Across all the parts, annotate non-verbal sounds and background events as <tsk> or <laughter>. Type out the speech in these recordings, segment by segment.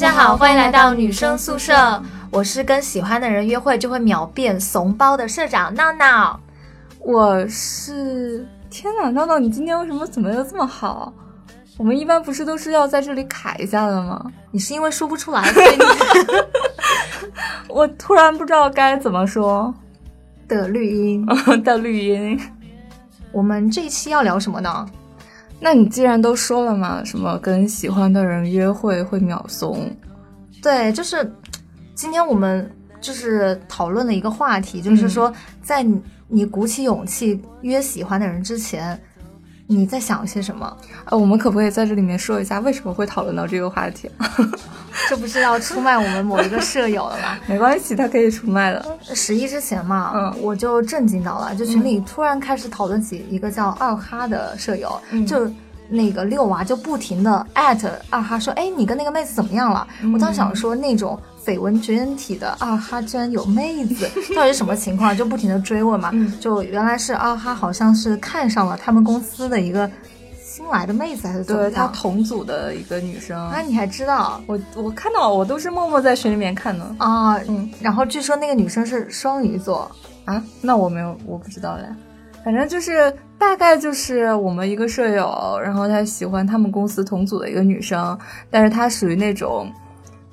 家好，欢迎来到女生宿舍。我是跟喜欢的人约会就会秒变怂包的社长闹闹。我是天哪，闹闹，你今天为什么怎么又这么好？我们一般不是都是要在这里卡一下的吗？你是因为说不出来，所以你 <laughs> 我突然不知道该怎么说的绿音。的绿音。<laughs> 我们这一期要聊什么呢？那你既然都说了嘛，什么跟喜欢的人约会会秒怂？对，就是今天我们就是讨论的一个话题，就是说在你你鼓起勇气约喜欢的人之前，你在想些什么？呃，我们可不可以在这里面说一下为什么会讨论到这个话题？<laughs> 这不是要出卖我们某一个舍友了吗？<laughs> 没关系，他可以出卖的。十一之前嘛，嗯我就震惊到了，就群里突然开始讨论起一个叫二哈的舍友，嗯就那个六娃就不停的艾特二哈说，哎，你跟那个妹子怎么样了？我当时想说那种绯闻绝缘体的二哈居然有妹子，<laughs> 到底是什么情况？就不停的追问嘛，嗯就原来是二哈好像是看上了他们公司的一个新来的妹子还是对他？同组的一个女生，啊，你还知道？我我看到我都是默默在群里面看的啊，嗯，然后据说那个女生是双鱼座，啊，那我没有，我不知道嘞。反正就是大概就是我们一个舍友，然后他喜欢他们公司同组的一个女生，但是他属于那种，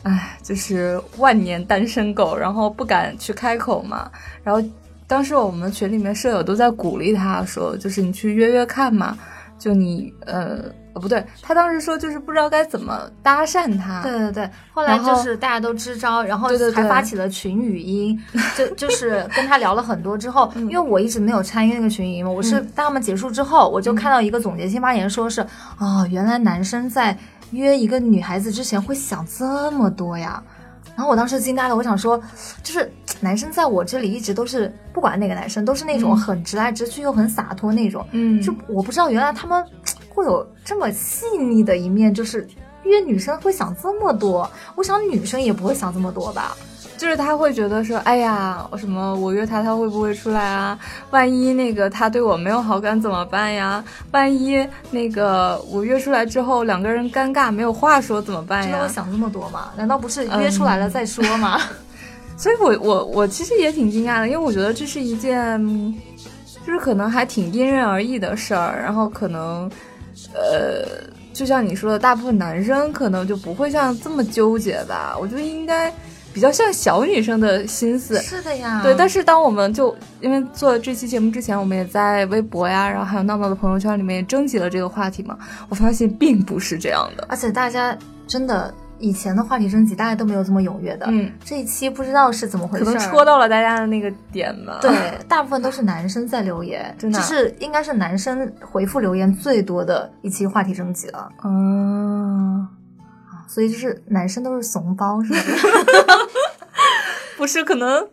唉，就是万年单身狗，然后不敢去开口嘛。然后当时我们群里面舍友都在鼓励他说，就是你去约约看嘛，就你呃。哦，不对，他当时说就是不知道该怎么搭讪他。对对对，后来就是大家都支招，然后还发起了群语音，就 <laughs> 就是跟他聊了很多之后，因为我一直没有参与那个群语音嘛，我是当他们结束之后，我就看到一个总结性发言，说是哦，原来男生在约一个女孩子之前会想这么多呀。然后我当时惊呆了，我想说，就是男生在我这里一直都是不管哪个男生都是那种很直来直去又很洒脱那种，嗯，就我不知道原来他们会有这么细腻的一面，就是约女生会想这么多。我想女生也不会想这么多吧。就是他会觉得说，哎呀，什么我约他，他会不会出来啊？万一那个他对我没有好感怎么办呀？万一那个我约出来之后两个人尴尬没有话说怎么办呀？真的会想这么多吗？难道不是约出来了再说吗？<laughs> 所以我我我其实也挺惊讶的，因为我觉得这是一件，就是可能还挺因人而异的事儿，然后可能，呃，就像你说的，大部分男生可能就不会像这么纠结吧。我觉得应该。比较像小女生的心思，是的呀。对，但是当我们就因为做这期节目之前，我们也在微博呀，然后还有闹闹的朋友圈里面征集了这个话题嘛，我发现并不是这样的，而且大家真的以前的话题征集，大家都没有这么踊跃的。嗯，这一期不知道是怎么回事，可能戳到了大家的那个点吧。对，<laughs> 大部分都是男生在留言，真的，就是应该是男生回复留言最多的一期话题征集了。哦。所以就是男生都是怂包，是不是？<laughs> 不是，可能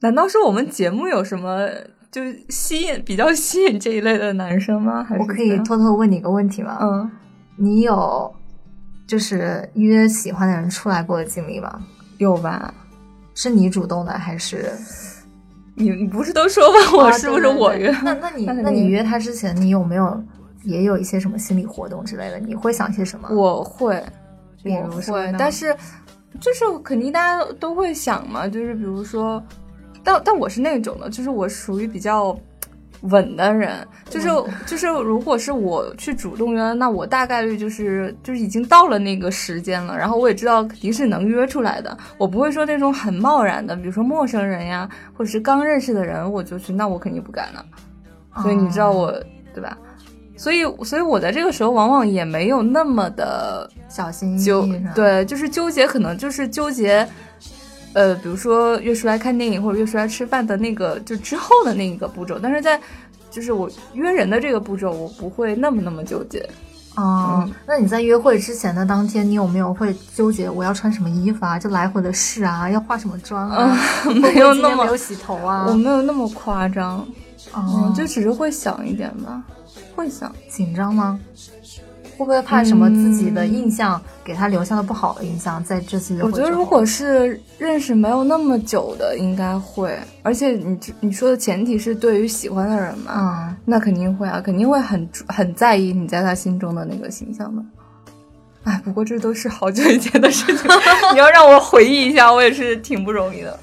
难道是我们节目有什么就吸引比较吸引这一类的男生吗？还是我可以偷偷问你一个问题吗？嗯，你有就是约喜欢的人出来过的经历吗？有吧？是你主动的还是？你你不是都说问我是不是我约？哦、那那你那你约他之前，你有没有也有一些什么心理活动之类的？你会想些什么？我会。比如说，但是就是肯定大家都会想嘛，就是比如说，但但我是那种的，就是我属于比较稳的人，就是就是如果是我去主动约，那我大概率就是就是已经到了那个时间了，然后我也知道肯定是能约出来的，我不会说那种很贸然的，比如说陌生人呀，或者是刚认识的人，我就去，那我肯定不敢了。所以你知道我、哦、对吧？所以，所以我在这个时候往往也没有那么的小心翼翼，对，就是纠结，可能就是纠结，呃，比如说约出来看电影或者约出来吃饭的那个，就之后的那个步骤。但是在就是我约人的这个步骤，我不会那么那么纠结。哦、嗯，那你在约会之前的当天，你有没有会纠结我要穿什么衣服啊？就来回的试啊，要化什么妆啊？嗯、<laughs> 没有那么没有洗头啊？我没有那么夸张，哦、嗯，就只是会想一点吧。会想紧张吗？会不会怕什么自己的印象、嗯、给他留下了不好的印象？在这次我觉得如果是认识没有那么久的，应该会。而且你你说的前提是对于喜欢的人嘛，嗯，那肯定会啊，肯定会很很在意你在他心中的那个形象的。哎，不过这都是好久以前的事情，<laughs> 你要让我回忆一下，我也是挺不容易的。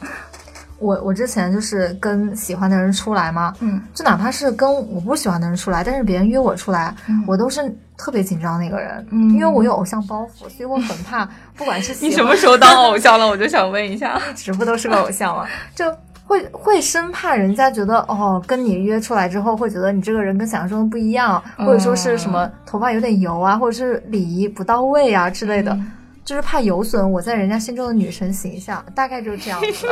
我我之前就是跟喜欢的人出来嘛，嗯，就哪怕是跟我不喜欢的人出来，但是别人约我出来，我都是特别紧张那个人，嗯因为我有偶像包袱，所以我很怕，不管是你什么时候当偶像了？我就想问一下。直不都是个偶像嘛，就会会生怕人家觉得哦，跟你约出来之后会觉得你这个人跟想象中的不一样，或者说是什么头发有点油啊，或者是礼仪不到位啊之类的。就是怕有损我在人家心中的女神形象，大概就是这样子。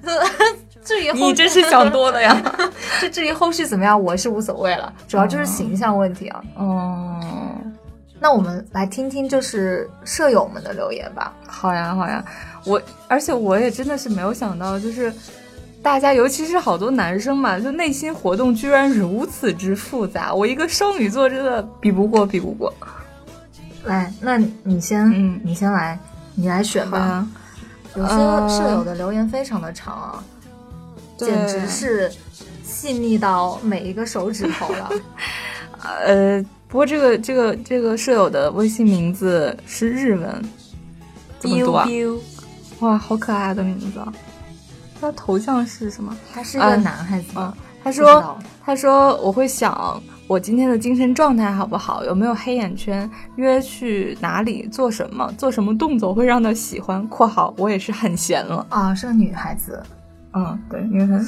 <laughs> 至于后你真是想多了呀。<laughs> 这至于后续怎么样，我是无所谓了，主要就是形象问题啊。哦，那我们来听听就是舍友们的留言吧。好呀好呀，我而且我也真的是没有想到，就是大家尤其是好多男生嘛，就内心活动居然如此之复杂。我一个双鱼座真的比不过，比不过。来，那你先，嗯你先来，你来选吧。有些呃舍友的留言非常的长啊，对简直是细腻到每一个手指头了。<laughs> 呃，不过这个这个这个舍友的微信名字是日文，怎么读啊？biu biu，哇，好可爱的名字啊！他头像是什么？他是一个啊男孩子他说他说我会想我今天的精神状态好不好，有没有黑眼圈，约去哪里做什么，做什么动作会让他喜欢。（括号我也是很闲了。啊，是个女孩子，）嗯，对，因为他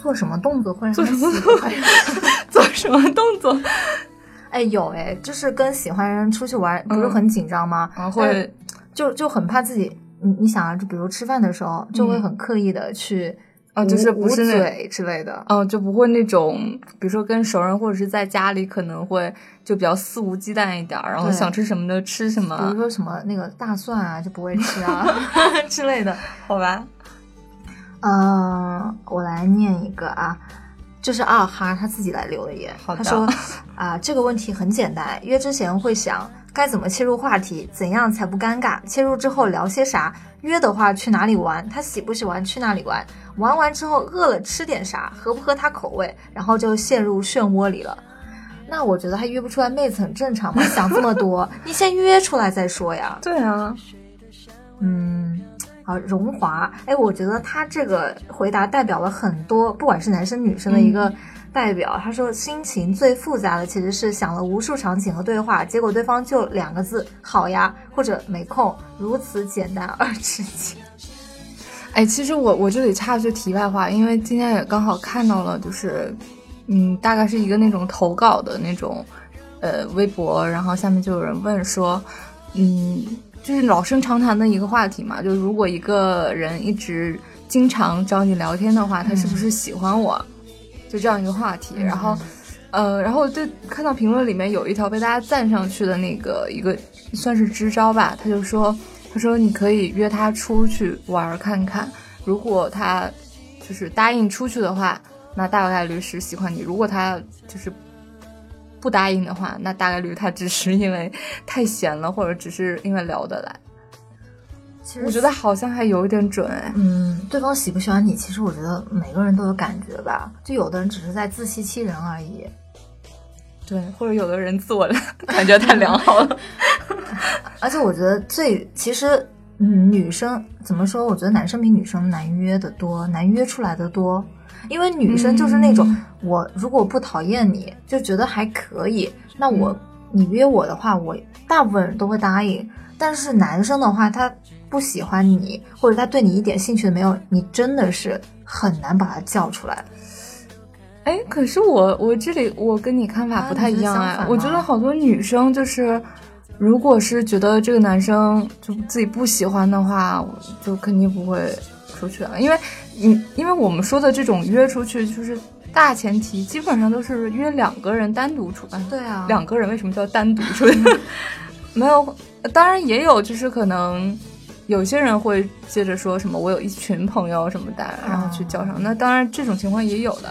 做什么动作会做什么喜欢？<laughs> 做什么动作哎，有哎，就是跟喜欢人出去玩，不是嗯很紧张吗？啊会就就很怕自己，你你想啊，就比如吃饭的时候，就会很刻意的去啊，就是捂不是那嘴之类的。哦，就不会那种，比如说跟熟人或者是在家里，可能会就比较肆无忌惮一点，然后想吃什么就吃什么比如，说什么那个大蒜啊，就不会吃啊 <laughs> <laughs> 之类的。好吧？嗯，我来念一个啊，就是二哈他自己来留的言。他说啊，这个问题很简单，约之前会想该怎么切入话题，怎样才不尴尬，切入之后聊些啥，约的话去哪里玩，他喜不喜欢去哪里玩，玩完之后饿了吃点啥，合不合他口味，然后就陷入漩涡里了。那我觉得他约不出来妹子很正常嘛，想这么多，<laughs> 你先约出来再说呀。对啊，嗯，好，荣华，哎，我觉得他这个回答代表了很多，不管是男生女生的一个代表。他说，心情最复杂的其实是想了无数场景和对话，结果对方就两个字“好呀”或者“没空”，如此简单而直接。<laughs> 哎，其实我我这里插一句题外话，因为今天也刚好看到了，就是，嗯，大概是一个那种投稿的那种，呃，微博，然后下面就有人问说，嗯，就是老生常谈的一个话题嘛，就如果一个人一直经常找你聊天的话，他是不是喜欢我？就这样一个话题，然后。呃，然后就看到评论里面有一条被大家赞上去的那个一个算是支招吧，他就说，他说你可以约他出去玩看看，如果他就是答应出去的话，那大概率是喜欢你；如果他就是不答应的话，那大概率他只是因为太闲了，或者只是因为聊得来。其实我觉得好像还有一点准哎。嗯，对方喜不喜欢你，其实我觉得每个人都有感觉吧，就有的人只是在自欺欺人而已。对，或者有的人自我 <laughs> 感觉太良好了。<laughs> 而且我觉得最其实，嗯，女生怎么说？我觉得男生比女生难约的多，难约出来的多。因为女生就是那种，我如果不讨厌你，就觉得还可以，那我、你约我的话，我大部分人都会答应。但是男生的话，他不喜欢你，或者他对你一点兴趣都没有，你真的是很难把他叫出来。哎，可是我我这里我跟你看法啊不太一样哎，相反吗我觉得好多女生就是，如果是觉得这个男生就自己不喜欢的话，我就肯定不会出去了，因为你因为我们说的这种约出去，就是大前提基本上都是约两个人单独出来，对啊，两个人为什么叫单独出去？没有，当然也有，就是可能有些人会接着说什么我有一群朋友什么的，然后去叫上。那当然这种情况也有的，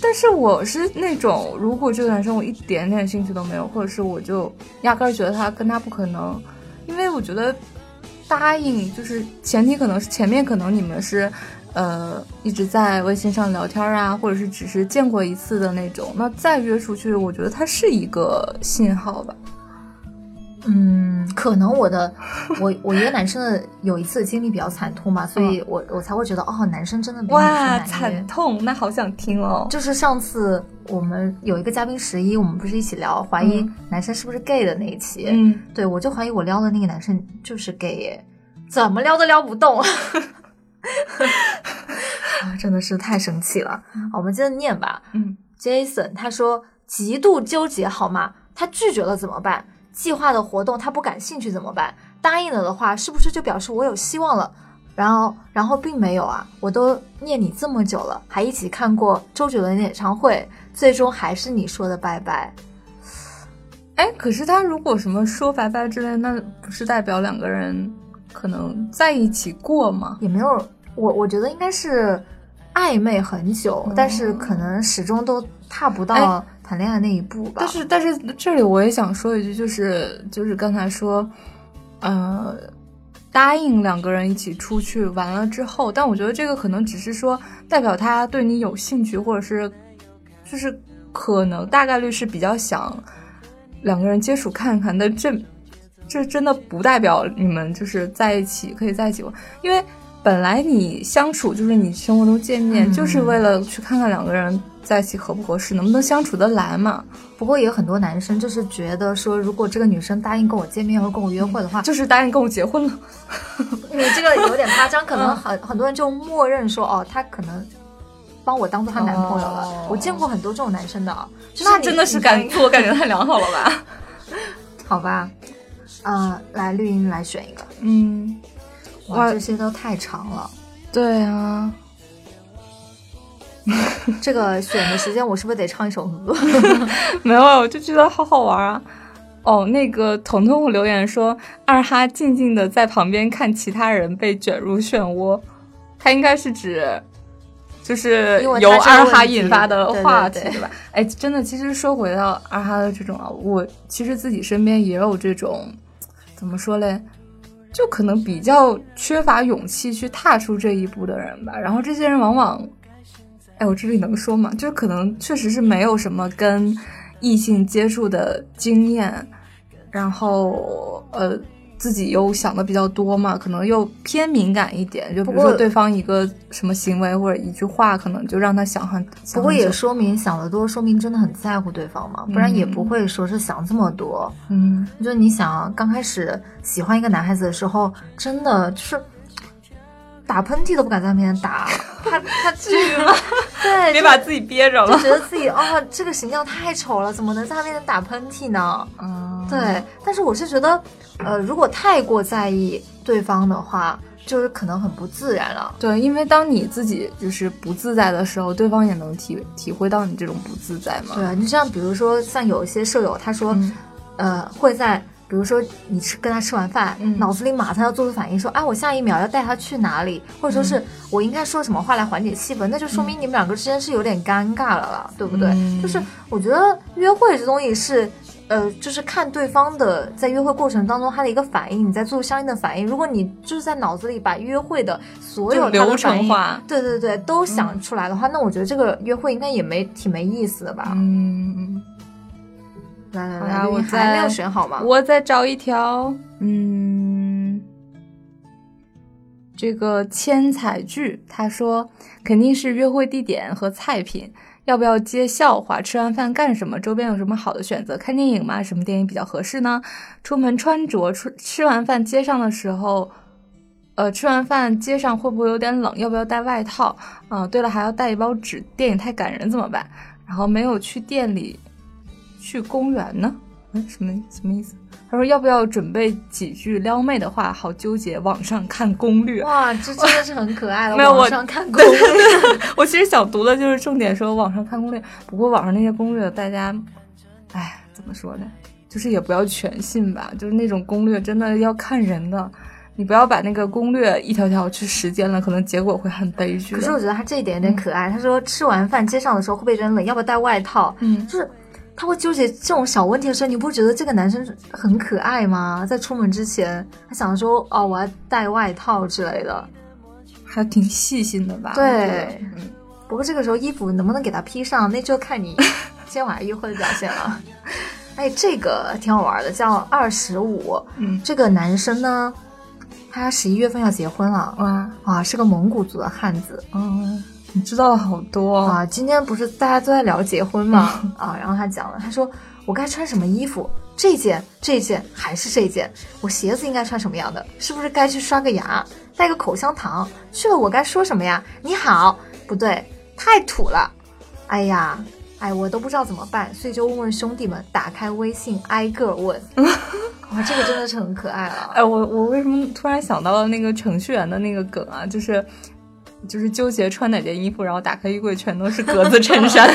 但是我是那种，如果这个男生我一点点兴趣都没有，或者是我就压根儿觉得他跟他不可能，因为我觉得答应就是前提可能是前面可能你们是。呃，一直在微信上聊天啊，或者是只是见过一次的那种，那再约出去，我觉得它是一个信号吧。嗯，可能我的我我一个男生的有一次经历比较惨痛嘛，所以我我才会觉得哦，男生真的比女生哇，惨。痛，那好想听哦。就是上次我们有一个嘉宾十一，我们不是一起聊怀疑嗯男生是不是 gay 的那一期，嗯，对我就怀疑我撩的那个男生就是 gay 耶，怎么撩都撩不动。<laughs> 啊，真的是太生气了。我们接着念吧。嗯 Jason 他说极度纠结好吗？他拒绝了怎么办？计划的活动他不感兴趣怎么办？答应了的话，是不是就表示我有希望了？然后，然后并没有啊！我都念你这么久了，还一起看过周杰伦演唱会，最终还是你说的拜拜。哎，可是他如果什么说拜拜之类，那不是代表两个人可能在一起过吗？也没有，我我觉得应该是暧昧很久，哦但是可能始终都踏不到哎谈恋爱那一步吧。但是，但是这里我也想说一句，就是就是刚才说，呃，答应两个人一起出去完了之后，但我觉得这个可能只是说代表他对你有兴趣，或者是就是可能大概率是比较想两个人接触看看的，这这真的不代表你们就是在一起可以在一起玩，因为本来你相处就是你生活中见面，嗯就是为了去看看两个人在一起合不合适，能不能相处得来嘛。不过也有很多男生就是觉得说，如果这个女生答应跟我见面或跟我约会的话，就是答应跟我结婚了。你这个有点夸张，可能 <laughs> 很很多人就默认说，哦，他可能帮我当做她男朋友了。哦我见过很多这种男生的，就是那真的是感自我感觉太良好了吧？<laughs> 好吧？呃，来绿茵来选一个，嗯，哇，哇这些都太长了。对啊，<laughs> 这个选的时间，我是不是得唱一首歌？<laughs> 没有，我就觉得好好玩啊。哦，那个彤彤留言说，二哈静静的在旁边看其他人被卷入漩涡，他应该是指。就是由二哈引发的话题，对吧？哎，真的，其实说回到二哈的这种啊，我其实自己身边也有这种，怎么说嘞？就可能比较缺乏勇气去踏出这一步的人吧。然后这些人往往，哎，我这里能说吗？就是可能确实是没有什么跟异性接触的经验，然后呃，自己又想的比较多嘛，可能又偏敏感一点。就比如说对方一个什么行为或者一句话，可能就让他想很。不过也说明想得多，说明真的很在乎对方嘛，不然也不会说是想这么多。嗯，就你想刚开始喜欢一个男孩子的时候，真的就是打喷嚏都不敢在他面前打，<laughs> 他他 <laughs> 至于吗？对，<laughs> 别把自己憋着就了。觉得自己哦，这个形象太丑了，怎么能在他面前打喷嚏呢？嗯，对，但是我是觉得，呃，如果太过在意对方的话，就是可能很不自然了。对，因为当你自己就是不自在的时候，对方也能体体会到你这种不自在嘛。对啊，你像比如说像有一些舍友，他说，嗯呃，会在比如说你吃跟他吃完饭，嗯脑子里马上要做出反应，说，哎，我下一秒要带他去哪里，或者说是、我应该说什么话来缓解气氛，那就说明你们两个之间是有点尴尬了啦，对不对？嗯就是我觉得约会这东西是。呃，就是看对方的在约会过程当中他的一个反应，你在做相应的反应。如果你就是在脑子里把约会的所有就流程化对对对，都想出来的话，那我觉得这个约会应该也没挺没意思的吧？嗯，来来来，我还没有选好吗？我再找一条，嗯，这个千彩剧，他说肯定是约会地点和菜品，要不要接笑话？吃完饭干什么？周边有什么好的选择？看电影吗？什么电影比较合适呢？出门穿着，吃吃完饭街上的时候。呃，吃完饭街上会不会有点冷？要不要带外套？啊、对了，还要带一包纸，电影太感人怎么办？然后没有去店里，去公园呢？嗯，什么什么意思？他说要不要准备几句撩妹的话？好纠结，网上看攻略。哇，这真的是很可爱 <laughs> 了。没有网上看攻略，<laughs> 我其实想读的就是重点说网上看攻略，不过网上那些攻略大家，哎，怎么说呢？就是也不要全信吧，就是那种攻略真的要看人的，你不要把那个攻略一条条去实践了，可能结果会很悲剧。可是我觉得他这一点有点可爱。他说吃完饭街上的时候会不会人冷？要不要带外套？嗯，就是他会纠结这种小问题的时候，你不觉得这个男生很可爱吗？在出门之前，他想说哦，我要带外套之类的。还挺细心的吧？对嗯，不过这个时候衣服能不能给他披上，那就看你 <laughs> 今天晚上约会的表现了。<laughs> 哎，这个挺好玩的，叫二十五。嗯，这个男生呢，他十一月份要结婚了。哇啊，是个蒙古族的汉子。嗯，你知道了好多啊。今天不是大家都在聊结婚吗？啊，然后他讲了，他说我该穿什么衣服？这件、这件还是这件？我鞋子应该穿什么样的？是不是该去刷个牙，带个口香糖？去了我该说什么呀？你好，不对，太土了。哎呀，哎，我都不知道怎么办，所以就问问兄弟们，打开微信挨个问。<laughs> 哇，这个真的是很可爱了。哎，我我为什么突然想到了那个程序员的那个梗啊？就是就是纠结穿哪件衣服，然后打开衣柜全都是格子衬衫。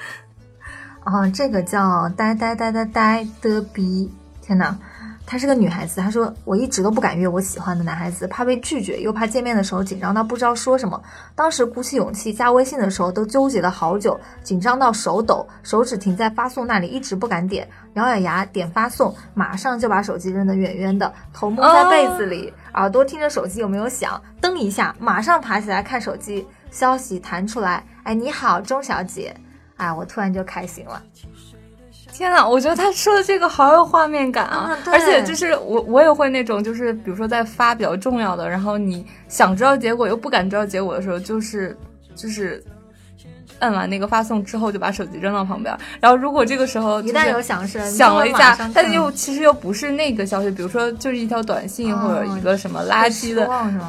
<laughs> 啊，这个叫呆呆呆呆呆的逼！天哪，她是个女孩子。她说我一直都不敢约我喜欢的男孩子，怕被拒绝，又怕见面的时候紧张到不知道说什么。当时鼓起勇气加微信的时候，都纠结了好久，紧张到手抖，手指停在发送那里，一直不敢点。咬咬牙点发送，马上就把手机扔得远远的，头蒙在被子里，耳朵听着手机有没有响，噔一下，马上爬起来看手机，消息弹出来，哎，你好，钟小姐。哎，我突然就开心了！天呐，我觉得他说的这个好有画面感啊！而且就是我，我也会那种，就是比如说在发比较重要的，然后你想知道结果又不敢知道结果的时候，就是就是摁完那个发送之后，就把手机扔到旁边。然后如果这个时候一旦有响声，响了一下，但又其实又不是那个消息，比如说就是一条短信或者一个什么垃圾的，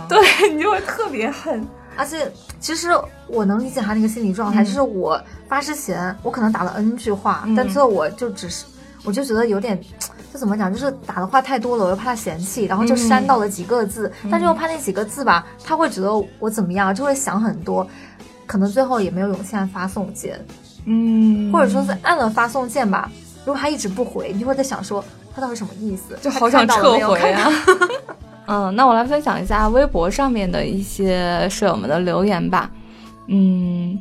对你就会特别恨。而且其实我能理解他那个心理状态，就是我。发之前我可能打了 N 句话，但最后我就只是，我就觉得有点，就怎么讲，就是打的话太多了，我又怕他嫌弃，然后就删到了几个字，但是又怕那几个字吧，他会觉得我怎么样，就会想很多，可能最后也没有勇气按发送键，嗯，或者说是按了发送键吧，如果他一直不回，你就会在想说他到底什么意思，就好想撤回啊。嗯，那我来分享一下微博上面的一些舍友们的留言吧，嗯。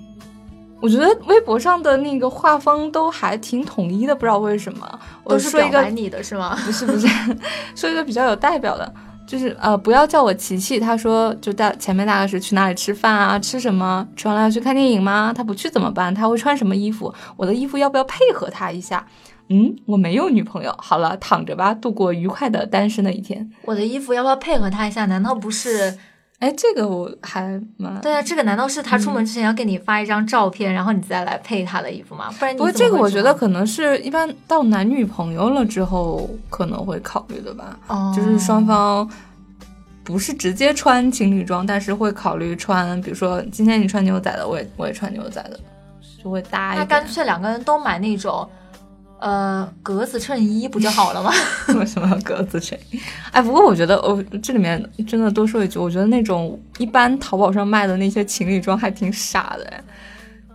我觉得微博上的那个画风都还挺统一的，不知道为什么。我说一个你的是吗？不是不是，<laughs> 说一个比较有代表的，就是呃，不要叫我琪琪。他说就大前面大概是去哪里吃饭啊，吃什么，吃完了要去看电影吗？他不去怎么办？他会穿什么衣服？我的衣服要不要配合他一下？嗯，我没有女朋友。好了，躺着吧，度过愉快的单身的一天。我的衣服要不要配合他一下？难道不是？哎，这个我还蛮对啊，这个难道是他出门之前要给你发一张照片，然后你再来配他的衣服吗？不然你不过这个我觉得可能是一般到男女朋友了之后可能会考虑的吧，哦就是双方不是直接穿情侣装，但是会考虑穿，比如说今天你穿牛仔的，我也我也穿牛仔的，就会搭一那干脆两个人都买那种。呃，格子衬衣不就好了吗？<laughs> 为什么要格子衬衣？哎，不过我觉得，哦，这里面真的多说一句，我觉得那种一般淘宝上卖的那些情侣装还挺傻的。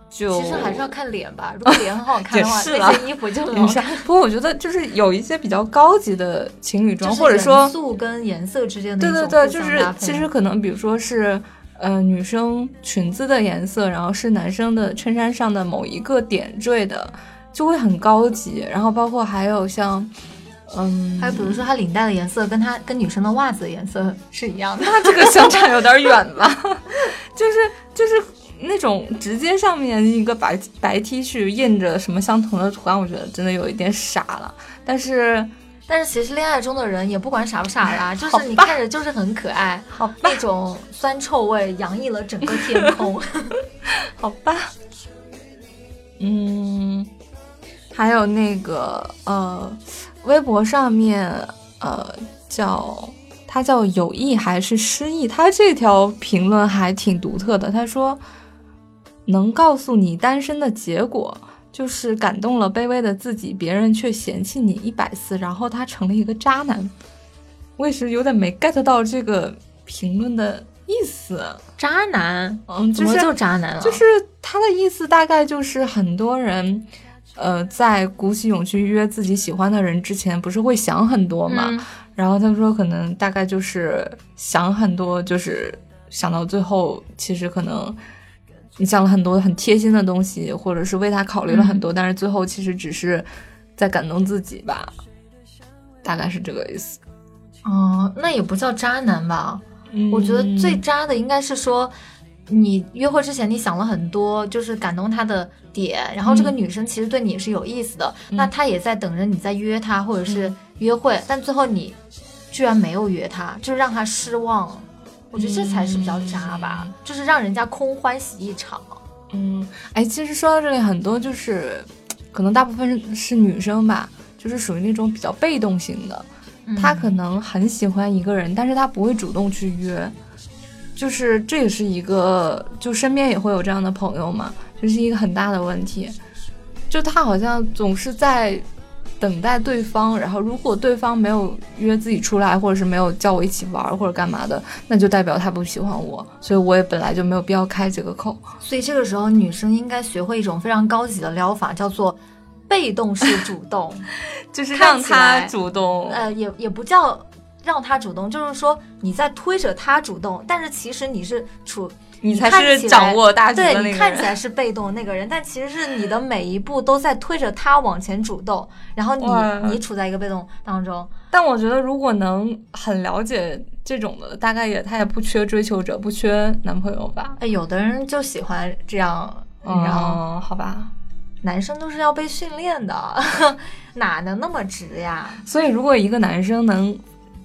就其实还是要看脸吧，如果脸很好看的话，<laughs> 那些衣服就很好看。<laughs> 不过我觉得就是有一些比较高级的情侣装，或者说素跟颜色之间的对对对，就是其实可能比如说是呃女生裙子的颜色，然后是男生的衬衫上的某一个点缀的。就会很高级，然后包括还有像，嗯，还有比如说它领带的颜色跟它跟女生的袜子的颜色是一样的，<laughs> 那这个相差有点远吧？<laughs> 就是就是那种直接上面一个白白 T 恤印着什么相同的图案，我觉得真的有一点傻了。但是但是其实恋爱中的人也不管傻不傻啦，<laughs> 就是你看着就是很可爱，好那种酸臭味洋溢了整个天空，好吧，嗯。还有那个呃，微博上面呃叫他叫有意还是失忆？他这条评论还挺独特的。他说能告诉你单身的结果，就是感动了卑微的自己，别人却嫌弃你一百次，然后他成了一个渣男。我也是有点没 get 到这个评论的意思。渣男？嗯，怎么就渣男了？就是他的意思大概就是很多人。呃，在鼓起勇气约自己喜欢的人之前，不是会想很多嘛？然后他说，可能大概就是想很多，就是想到最后，其实可能你想了很多很贴心的东西，或者是为他考虑了很多，但是最后其实只是在感动自己吧，大概是这个意思。哦，那也不叫渣男吧？我觉得最渣的应该是说。你约会之前你想了很多，就是感动他的点，然后这个女生其实对你是有意思的，那她也在等着你再约她或者是约会，但最后你居然没有约她，就是让她失望。我觉得这才是比较渣吧，就是让人家空欢喜一场。嗯，哎，其实说到这里，很多就是可能大部分是女生吧，就是属于那种比较被动型的，她可能很喜欢一个人，但是她不会主动去约。就是这也是一个，就身边也会有这样的朋友嘛，就是一个很大的问题。就他好像总是在等待对方，然后如果对方没有约自己出来，或者是没有叫我一起玩或者干嘛的，那就代表他不喜欢我，所以我也本来就没有必要开这个口。所以这个时候，女生应该学会一种非常高级的疗法，叫做被动式主动，<laughs> 就是让他主动。呃，也也不叫。让他主动，就是说你在推着他主动，但是其实你是处，你才是掌握大局的那个人。对，你看起来是被动那个人，但其实是你的每一步都在推着他往前主动，然后你你处在一个被动当中。但我觉得如果能很了解这种的，大概也他也不缺追求者，不缺男朋友吧？哎，有的人就喜欢这样，然后好吧，男生都是要被训练的，<laughs> 哪能那么直呀？所以如果一个男生能。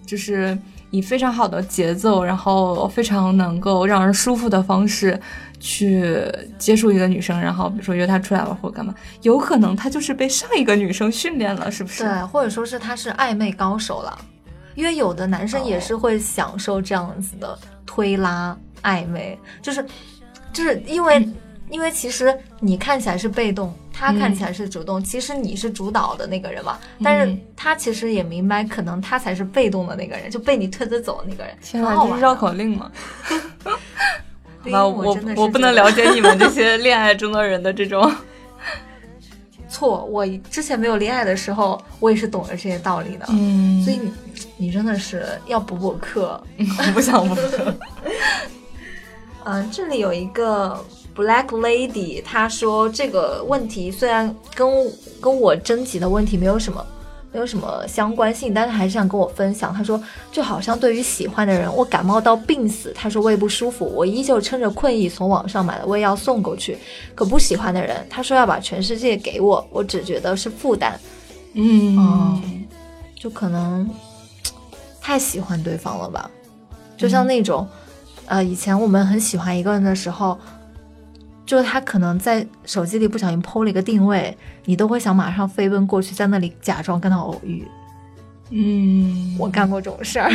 就是以非常好的节奏，然后非常能够让人舒服的方式去接触一个女生，然后比如说约她出来玩或者干嘛，有可能他就是被上一个女生训练了，是不是？对，或者说是他是暧昧高手了，因为有的男生也是会享受这样子的推拉暧昧，就是就是因为。因为其实你看起来是被动，他看起来是主动，其实你是主导的那个人嘛。但是他其实也明白，可能他才是被动的那个人，就被你推着走的那个人。天啊，这是绕口令吗？<laughs> 那我我不能了解你们这些恋爱中的人的这种。<laughs> 错，我之前没有恋爱的时候，我也是懂得这些道理的。嗯，所以你你真的是要补补课。<laughs> 我不想补课。嗯，这里有一个。Black Lady，他说这个问题虽然跟跟我征集的问题没有什么没有什么相关性，但是还是想跟我分享。他说就好像对于喜欢的人，我感冒到病死，他说胃不舒服，我依旧撑着困意从网上买了胃药送过去。可不喜欢的人，他说要把全世界给我，我只觉得是负担。嗯，就可能太喜欢对方了吧？就像那种呃，以前我们很喜欢一个人的时候。就是他可能在手机里不小心 PO 了一个定位，你都会想马上飞奔过去，在那里假装跟他偶遇。嗯，我干过这种事儿，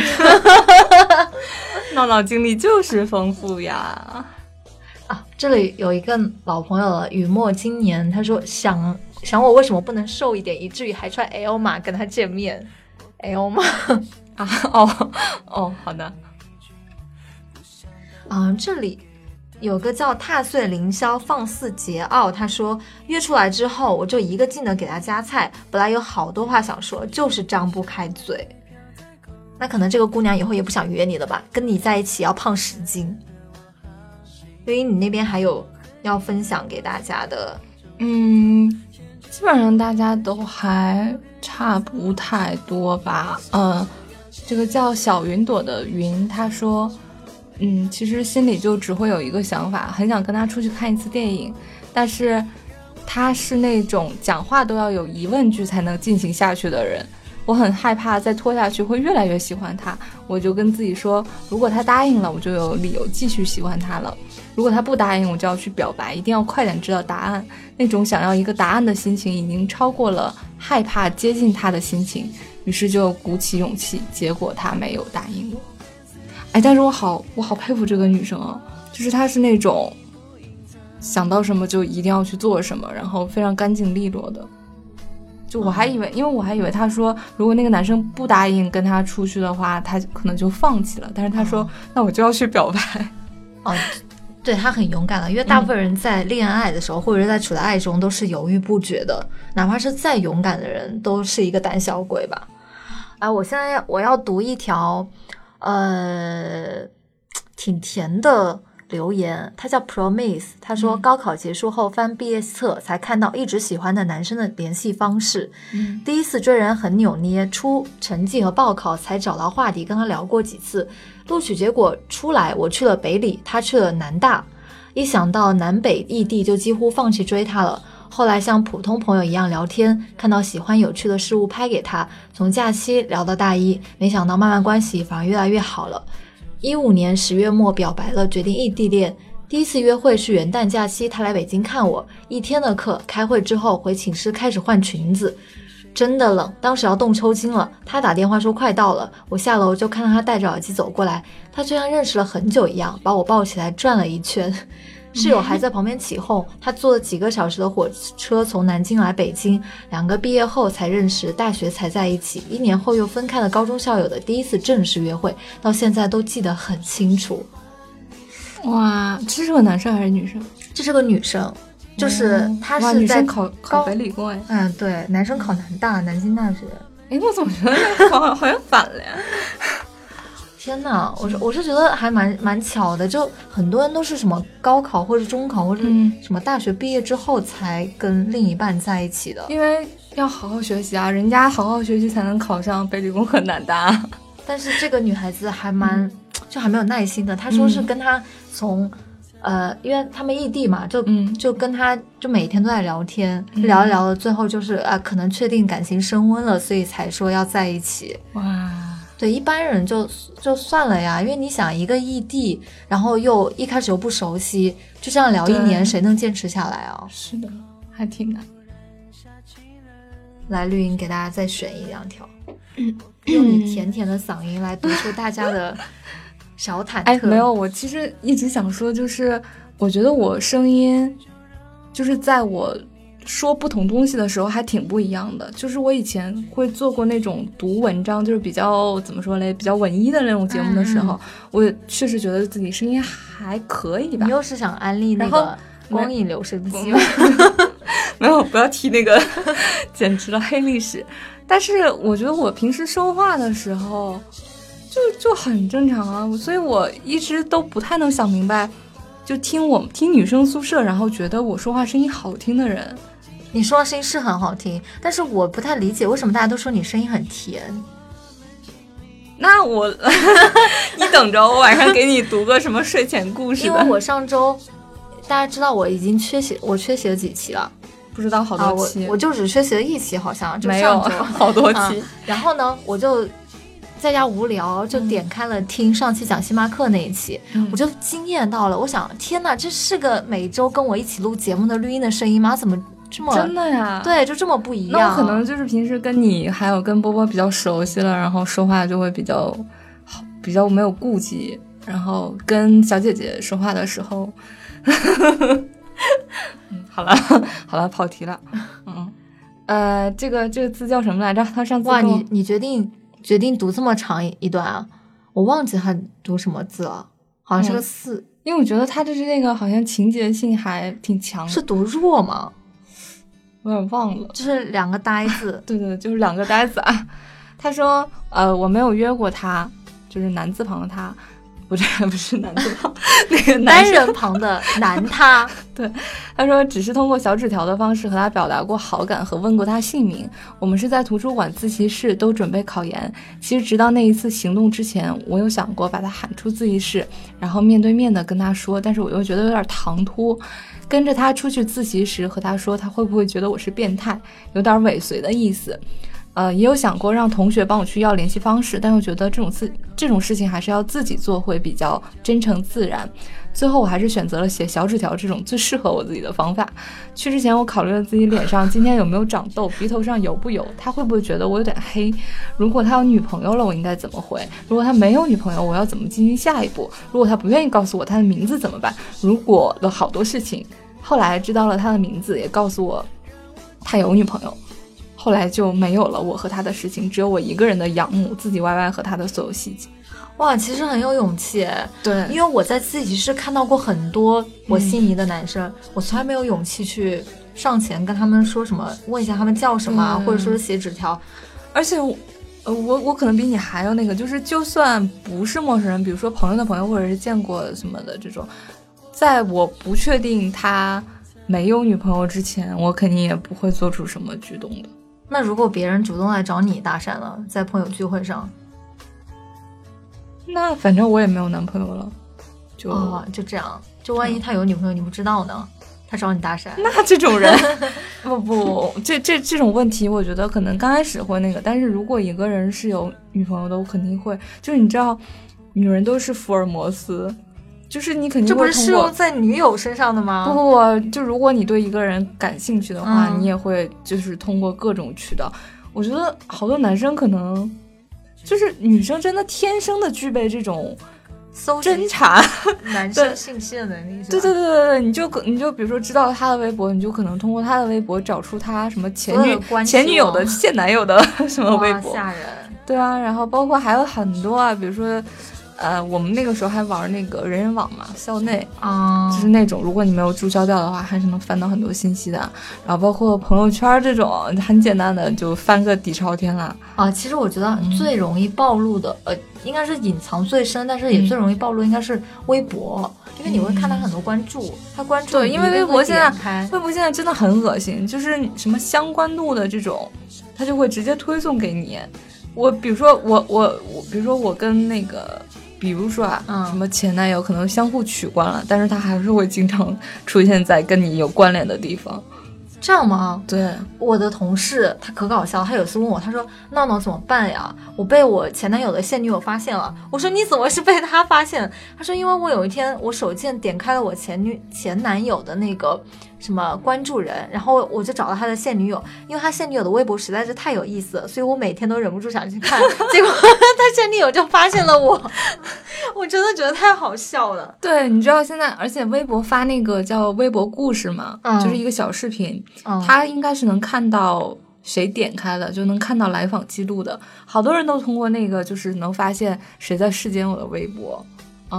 <laughs> 闹闹经历就是丰富呀。啊，这里有一个老朋友了，雨墨今年他说想想我为什么不能瘦一点，以至于还穿 L 码跟他见面，L 码 <laughs> 啊？哦哦，好的。啊，这里。有个叫踏碎凌霄放肆桀骜，他说约出来之后，我就一个劲的给他夹菜，本来有好多话想说，就是张不开嘴。那可能这个姑娘以后也不想约你了吧？跟你在一起要胖十斤。对于你那边还有要分享给大家的？嗯，基本上大家都还差不太多吧。嗯，这个叫小云朵的云，他说。嗯，其实心里就只会有一个想法，很想跟他出去看一次电影，但是他是那种讲话都要有疑问句才能进行下去的人，我很害怕再拖下去会越来越喜欢他，我就跟自己说，如果他答应了，我就有理由继续喜欢他了；如果他不答应，我就要去表白，一定要快点知道答案。那种想要一个答案的心情已经超过了害怕接近他的心情，于是就鼓起勇气，结果他没有答应我。哎，但是我好，我好佩服这个女生啊，就是她是那种想到什么就一定要去做什么，然后非常干净利落的。就我还以为，因为我还以为她说如果那个男生不答应跟她出去的话，她可能就放弃了。但是她说，那我就要去表白。哦，对她很勇敢了，因为大部分人在恋爱的时候或者是在处在爱中都是犹豫不决的，哪怕是再勇敢的人都是一个胆小鬼吧。哎，我现在我要读一条。呃，<tsk> 挺甜的留言，他叫 Promise，他说高考结束后翻毕业册才看到一直喜欢的男生的联系方式，第一次追人很扭捏，出成绩和报考才找到话题跟他聊过几次，录取结果出来，我去了北理，他去了南大，一想到南北异地，就几乎放弃追他了。后来像普通朋友一样聊天，看到喜欢有趣的事物拍给他，从假期聊到大一，没想到慢慢关系反而越来越好了。一五年十月末表白了，决定异地恋。第一次约会是元旦假期，他来北京看我，一天的课，开会之后回寝室开始换裙子。真的冷，当时要冻抽筋了。他打电话说快到了，我下楼就看到他戴着耳机走过来，他就像认识了很久一样，把我抱起来转了一圈。室友还在旁边起哄。他坐了几个小时的火车从南京来北京，两个毕业后才认识，大学才在一起，一年后又分开了。高中校友的第一次正式约会，到现在都记得很清楚。哇，这是个男生还是女生？这是个女生。就是他是在考考北理工哎，嗯对，男生考南大，南京大学。哎，我怎么觉得好好像反了呀？天哪，我是我是觉得还蛮蛮巧的，就很多人都是什么高考或者中考或者什么大学毕业之后才跟另一半在一起的，因为要好好学习啊，人家好好学习才能考上北理工和南大。<laughs> 但是这个女孩子还蛮就还没有耐心的，她说是跟他从。呃，因为他们异地嘛，就就跟他就每天都在聊天，聊一聊，最后就是啊，可能确定感情升温了，所以才说要在一起。哇，对，一般人就就算了呀，因为你想一个异地，然后又一开始又不熟悉，就这样聊一年，谁能坚持下来啊？是的，还挺难。来绿茵给大家再选一两条，<clears throat> 用你甜甜的嗓音来读出大家的。小忐忑，哎，没有，我其实一直想说，就是我觉得我声音，就是在我说不同东西的时候还挺不一样的。就是我以前会做过那种读文章，就是比较怎么说嘞，比较文艺的那种节目的时候，我确实觉得自己声音还可以吧。你又是想安利那个光影留声机吗？<laughs> 没有，不要提那个，<laughs> 简直了黑历史。但是我觉得我平时说话的时候。就就很正常啊，所以我一直都不太能想明白，就听我听女生宿舍，然后觉得我说话声音好听的人，你说话声音是很好听，但是我不太理解为什么大家都说你声音很甜。那我，<laughs> 你等着，我晚上给你读个什么睡前故事。因为我上周，大家知道我已经缺席，我缺席了几期了？不知道好多期，我就只缺席了一期，好像就没有 <laughs> 好多期。然后呢，我就。在家无聊，就点开了听上期讲星巴克那一期，我就惊艳到了。我想，天哪，这是个每周跟我一起录节目的绿茵的声音吗？怎么这么真的呀？对，就这么不一样。那我可能就是平时跟你还有跟波波比较熟悉了，然后说话就会比较好，比较没有顾忌。然后跟小姐姐说话的时候，嗯，<laughs> 好了 <laughs> 好了，跑题了。嗯，呃，这个这个字叫什么来着？他上次哇，你你决定。决定读这么长一段啊，我忘记他读什么字了，好像是个四，因为我觉得他就是那个好像情节性还挺强，是读弱吗？我有点忘了，就是两个呆子，<laughs> 对对，就是两个呆子啊。他说，呃，我没有约过他，就是男字旁的他。不是不是男字旁，<laughs> 那个单人旁的男他。<laughs> 对，他说只是通过小纸条的方式和他表达过好感和问过他姓名。我们是在图书馆自习室都准备考研。其实直到那一次行动之前，我有想过把他喊出自习室，然后面对面的跟他说，但是我又觉得有点唐突。跟着他出去自习时和他说，他会不会觉得我是变态，有点尾随的意思。呃，也有想过让同学帮我去要联系方式，但又觉得这种事这种事情还是要自己做会比较真诚自然。最后我还是选择了写小纸条这种最适合我自己的方法。去之前我考虑了自己脸上今天有没有长痘，鼻头上油不油，他会不会觉得我有点黑？如果他有女朋友了，我应该怎么回？如果他没有女朋友，我要怎么进行下一步？如果他不愿意告诉我他的名字怎么办？如果了好多事情，后来知道了他的名字，也告诉我他有女朋友。后来就没有了我和他的事情，只有我一个人的仰慕，自己 YY 和他的所有细节。哇，其实很有勇气。对，因为我在自习室看到过很多我心仪的男生，我从来没有勇气去上前跟他们说什么，问一下他们叫什么，或者说是写纸条。而且，呃，我我可能比你还要那个，就是就算不是陌生人，比如说朋友的朋友，或者是见过什么的这种，在我不确定他没有女朋友之前，我肯定也不会做出什么举动的。那如果别人主动来找你搭讪了，在朋友聚会上，那反正我也没有男朋友了，就就这样。就万一他有女朋友你不知道呢？他找你搭讪？那这种人，<laughs> 不不，这这这种问题，我觉得可能刚开始会那个，但是如果一个人是有女朋友的，我肯定会，就是你知道，女人都是福尔摩斯。就是你肯定这不是适用在女友身上的吗？不不不，就如果你对一个人感兴趣的话，你也会就是通过各种渠道。我觉得好多男生可能就是女生真的天生的具备这种搜侦查 <laughs> 男生信息的能力。对对对对对，你就可你就比如说知道他的微博，你就可能通过他的微博找出他什么前女前女友的现男友的 <laughs> 什么微博。吓人。对啊，然后包括还有很多啊，比如说。呃，我们那个时候还玩那个人人网嘛，校内啊，就是那种如果你没有注销掉的话，还是能翻到很多信息的。然后包括朋友圈这种，很简单的就翻个底朝天了。啊，其实我觉得最容易暴露的，呃，应该是隐藏最深，但是也最容易暴露，应该是微博，因为你会看到很多关注，他关注对，因为微博现在微博现在真的很恶心，就是什么相关度的这种，他就会直接推送给你。我比如说我我我，比如说我跟那个。比如说啊，什么前男友可能相互取关了，但是他还是会经常出现在跟你有关联的地方。这样吗？对，我的同事他可搞笑，他有次问我，他说：“闹闹怎么办呀？我被我前男友的现女友发现了。”我说：“你怎么是被他发现？”他说：“因为我有一天我手贱点开了我前女前男友的那个什么关注人，然后我就找到他的现女友，因为他现女友的微博实在是太有意思，所以我每天都忍不住想去看。<laughs> 结果 <laughs> 他现女友就发现了我，<laughs> 我真的觉得太好笑了。对，你知道现在，而且微博发那个叫微博故事嘛，就是一个小视频。他应该是能看到谁点开了，就能看到来访记录的。好多人都通过那个，就是能发现谁在世间我的微博。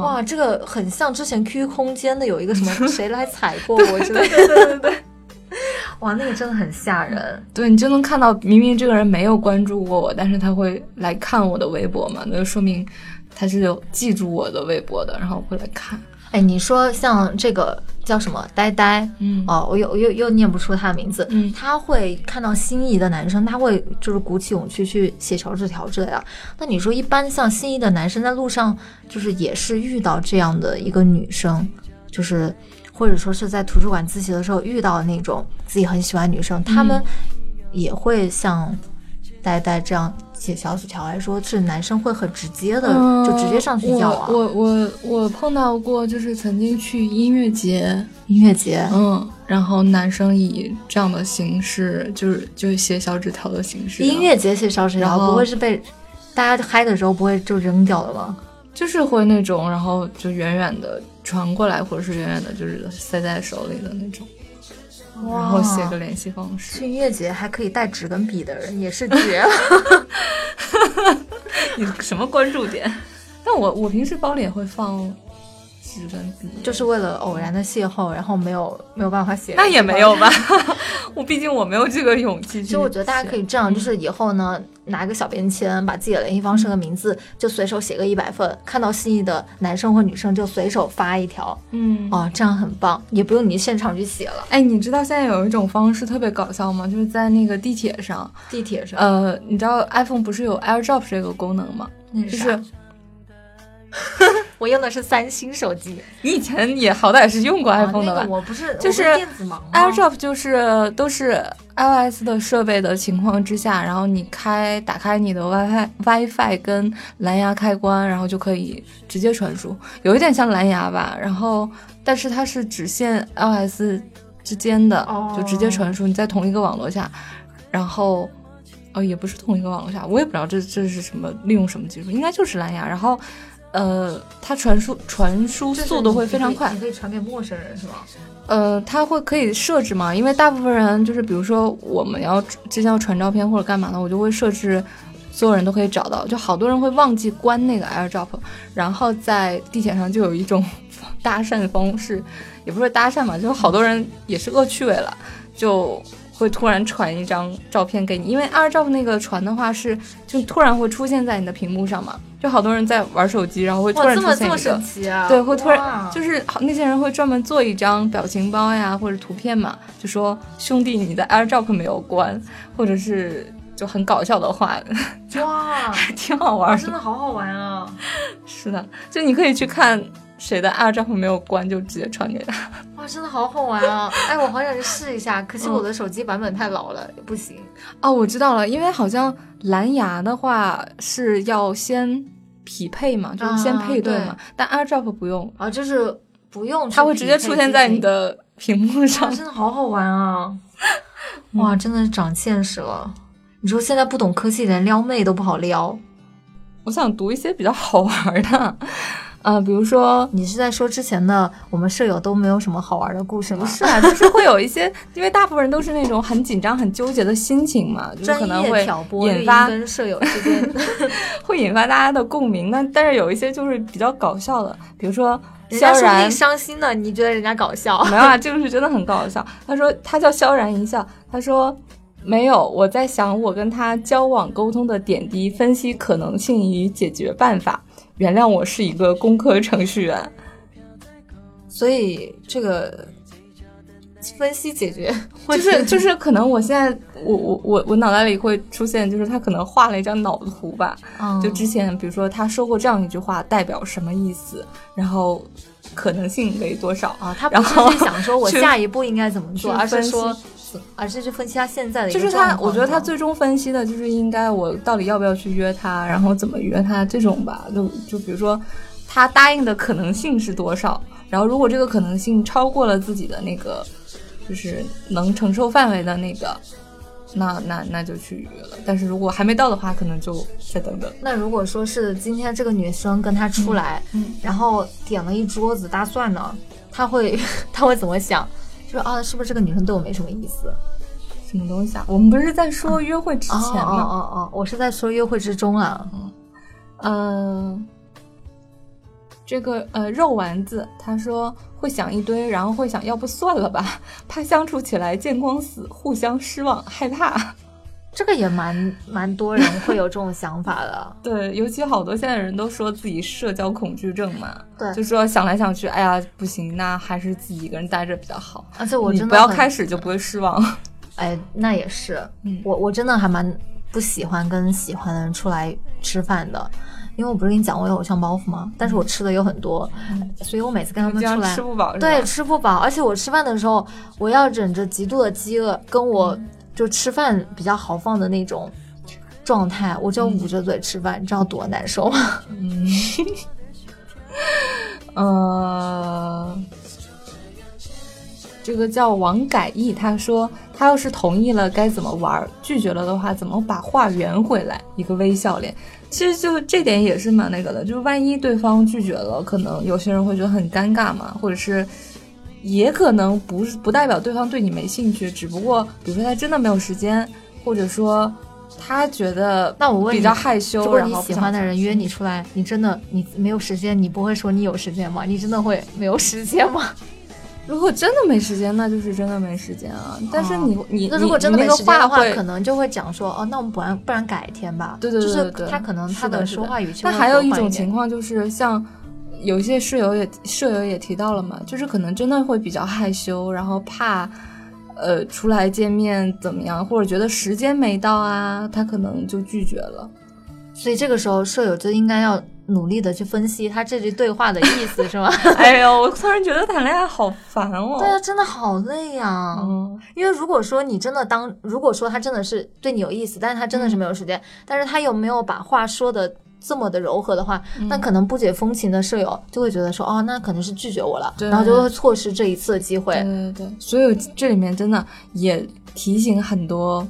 哇，这个很像之前 QQ 空间的有一个什么 <laughs> 谁来踩过我之类的。对对对对。<laughs> 哇，那个真的很吓人。对你就能看到，明明这个人没有关注过我，但是他会来看我的微博嘛？那就说明他是有记住我的微博的，然后会来看。哎，你说像这个叫什么呆呆，嗯，哦，我又又又念不出他的名字，嗯，他会看到心仪的男生，他会就是鼓起勇气去写小纸条之类的。那你说，一般像心仪的男生在路上，就是也是遇到这样的一个女生，就是或者说是在图书馆自习的时候遇到那种自己很喜欢女生，他们也会像呆呆这样。写小纸条来说，是男生会很直接的，就直接上去要啊。我我我碰到过，就是曾经去音乐节，音乐节，嗯，然后男生以这样的形式，就是就是写小纸条的形式。音乐节写小纸条，不会是被大家嗨的时候不会就扔掉了吗？就是会那种，然后就远远的传过来，或者是远远的，就是塞在手里的那种。然后写个联系方式。去音乐节还可以带纸跟笔的人也是绝了。<laughs> 你什么关注点？但我我平时包里也会放。纸跟笔就是为了偶然的邂逅，然后没有没有办法写，那也没有吧。<laughs> 我毕竟我没有这个勇气。其实我觉得大家可以这样，就是以后呢，拿个小便签，把自己的联系方式和名字就随手写个一百份，看到心仪的男生或女生就随手发一条。嗯，哦，这样很棒，也不用你现场去写了。哎，你知道现在有一种方式特别搞笑吗？就是在那个地铁上，地铁上，呃，你知道 iPhone 不是有 AirDrop 这个功能吗？那是。<laughs> 我用的是三星手机，你以前也好歹是用过 iPhone 的吧？我不是，就是电子盲。AirDrop 就是都是 iOS 的设备的情况之下，然后你开打开你的 WiFi WiFi 跟蓝牙开关，然后就可以直接传输，有一点像蓝牙吧。然后，但是它是只限 iOS 之间的，就直接传输。你在同一个网络下，然后，哦，也不是同一个网络下，我也不知道这这是什么利用什么技术，应该就是蓝牙。然后。呃，它传输传输速度会非常快，你可以传给陌生人是吗？呃，它会可以设置嘛？因为大部分人就是，比如说我们要之前要传照片或者干嘛的，我就会设置所有人都可以找到。就好多人会忘记关那个 AirDrop，然后在地铁上就有一种搭讪方式，也不是搭讪嘛，就是好多人也是恶趣味了，就。会突然传一张照片给你，因为二照那个传的话是就突然会出现在你的屏幕上嘛，就好多人在玩手机，然后会突然出现一个，对，会突然就是好那些人会专门做一张表情包呀或者图片嘛，就说兄弟你的 AirDrop 没有关，或者是就很搞笑的话，哇，<laughs> 还挺好玩，真的好好玩啊！是的，就你可以去看谁的 AirDrop 没有关，就直接传给他。哇，真的好好玩啊！哎，我好想去试一下，可惜我的手机版本太老了，不行。哦，我知道了，因为好像蓝牙的话是要先匹配嘛，就是先配对嘛，但 AirDrop 不用啊，就是不用，它会直接出现在你的屏幕上。真的好好玩啊！<laughs> 哇，真的是长见识了。你说现在不懂科技，连撩妹都不好撩。我想读一些比较好玩的。啊，比如说，你是在说之前的我们舍友都没有什么好玩的故事吗？不是啊，就是会有一些，因为大部分人都是那种很紧张、很纠结的心情嘛，就可能会引发跟舍友之间 <laughs> 会引发大家的共鸣。那但是有一些就是比较搞笑的，比如说萧然伤心的，你觉得人家搞笑？没有啊，这个是真的很搞笑。他说他叫萧然一笑，他说没有，我在想我跟他交往沟通的点滴，分析可能性与解决办法。原谅我是一个工科程序员，所以这个分析解决 <laughs> 就是就是可能我现在我我我我脑袋里会出现，就是他可能画了一张脑图吧，就之前比如说他说过这样一句话代表什么意思，然后可能性为多少啊？他不是想说我下一步应该怎么做，而是说。而是去分析他现在的就是他，我觉得他最终分析的就是应该我到底要不要去约他，然后怎么约他这种吧。就就比如说他答应的可能性是多少，然后如果这个可能性超过了自己的那个就是能承受范围的那个，那那那就去约了。但是如果还没到的话，可能就再等等。那如果说是今天这个女生跟他出来，嗯，然后点了一桌子大蒜呢，他会 <laughs> 他会怎么想？说啊，是不是这个女生对我没什么意思？什么东西啊？我们不是在说约会之前吗？哦哦哦，我是在说约会之中啊。嗯，这个呃肉丸子他说会想一堆，然后会想要不算了吧，怕相处起来见光死，互相失望，害怕。这个也蛮蛮多人会有这种想法的，<laughs> 对，尤其好多现在人都说自己社交恐惧症嘛，对，就说想来想去，哎呀不行，那还是自己一个人待着比较好。而且我真的不要开始就不会失望。<laughs> 哎，那也是，我我真的还蛮不喜欢跟喜欢的人出来吃饭的，因为我不是跟你讲我有偶像包袱吗？但是我吃的有很多，所以我每次跟他们出来吃不饱，对，吃不饱，而且我吃饭的时候，我要忍着极度的饥饿跟我。就吃饭比较豪放的那种状态，我就捂着嘴吃饭，你知道多难受吗？嗯，<laughs> 呃，这个叫王改义，他说他要是同意了该怎么玩，拒绝了的话怎么把话圆回来？一个微笑脸，其实就这点也是蛮那个的，就是万一对方拒绝了，可能有些人会觉得很尴尬嘛，或者是。也可能不是不代表对方对你没兴趣，只不过比如说他真的没有时间，或者说他觉得那我问比较害羞，如果你喜欢的人约你出来，你真的你没有时间，你不会说你有时间吗？你真的会没有时间吗？<laughs> 如果真的没时间，那就是真的没时间啊。但是你你那如果真的没时间的话，可能就会讲说哦，那我们不然不然改天吧。对对对对，就是他可能他的说话语气。那还有一种情况就是像。有一些室友也舍友也提到了嘛，就是可能真的会比较害羞，然后怕，呃，出来见面怎么样，或者觉得时间没到啊，他可能就拒绝了。所以这个时候舍友就应该要努力的去分析他这句对话的意思，是吗？<laughs> 哎呦，我突然觉得谈恋爱好烦哦。对啊，真的好累呀。嗯，因为如果说你真的当，如果说他真的是对你有意思，但是他真的是没有时间，但是他又没有把话说的。这么的柔和的话，那可能不解风情的舍友就会觉得说，哦，那可能是拒绝我了，然后就会错失这一次的机会。对对对，所以这里面真的也提醒很多，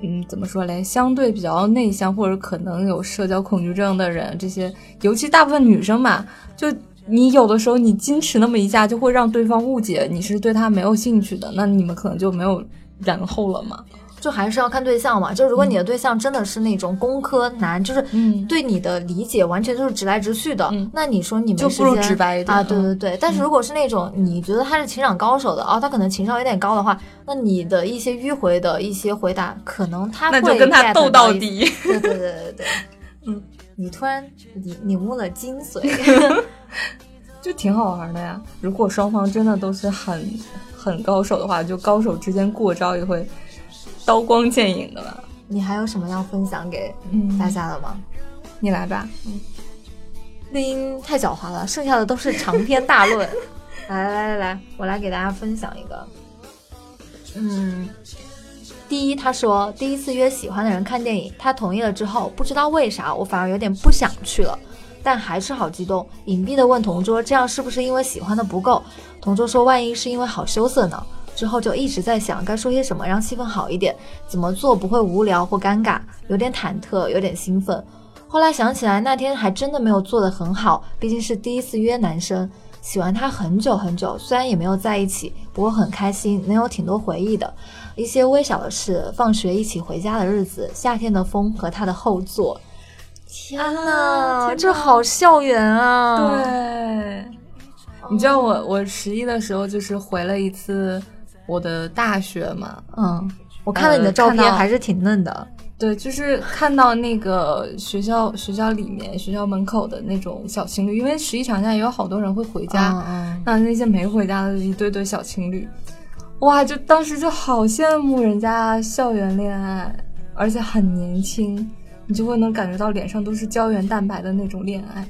嗯，怎么说嘞？相对比较内向或者可能有社交恐惧症的人，这些尤其大部分女生嘛，就你有的时候你矜持那么一下，就会让对方误解你是对他没有兴趣的，那你们可能就没有然后了嘛。就还是要看对象嘛，就如果你的对象真的是那种工科男，就是对你的理解完全就是直来直去的，那你说你没时间啊？对对对。但是如果是那种你觉得他是情场高手的啊，他可能情商有点高的话，那你的一些迂回的一些回答，可能他会那就跟他斗到底。对对对对对，<laughs> 嗯，你突然领领悟了精髓 <laughs> <laughs> 就挺好玩的呀。如果双方真的都是很很高手的话，就高手之间过招也会。刀光剑影的了，你还有什么要分享给大家的吗？你来吧。嗯，绿茵太狡猾了，剩下的都是长篇大论。<laughs> 来来来来，我来给大家分享一个。嗯，第一，他说第一次约喜欢的人看电影，他同意了之后，不知道为啥，我反而有点不想去了，但还是好激动，隐蔽的问同桌，这样是不是因为喜欢的不够？同桌说，万一是因为好羞涩呢？之后就一直在想该说些什么让气氛好一点，怎么做不会无聊或尴尬，有点忐忑，有点兴奋。后来想起来那天还真的没有做得很好，毕竟是第一次约男生，喜欢他很久很久，虽然也没有在一起，不过很开心，能有挺多回忆的。一些微小的事，放学一起回家的日子，夏天的风和他的后座。天呐，这好校园啊！对，你知道我我十一的时候就是回了一次。我的大学嘛，嗯，我看了你的照片，还是挺嫩的。对，就是看到那个学校学校里面学校门口的那种小情侣，因为十一长假也有好多人会回家，那那些没回家的一对对小情侣，哇，就当时就好羡慕人家校园恋爱，而且很年轻，你就会能感觉到脸上都是胶原蛋白的那种恋爱。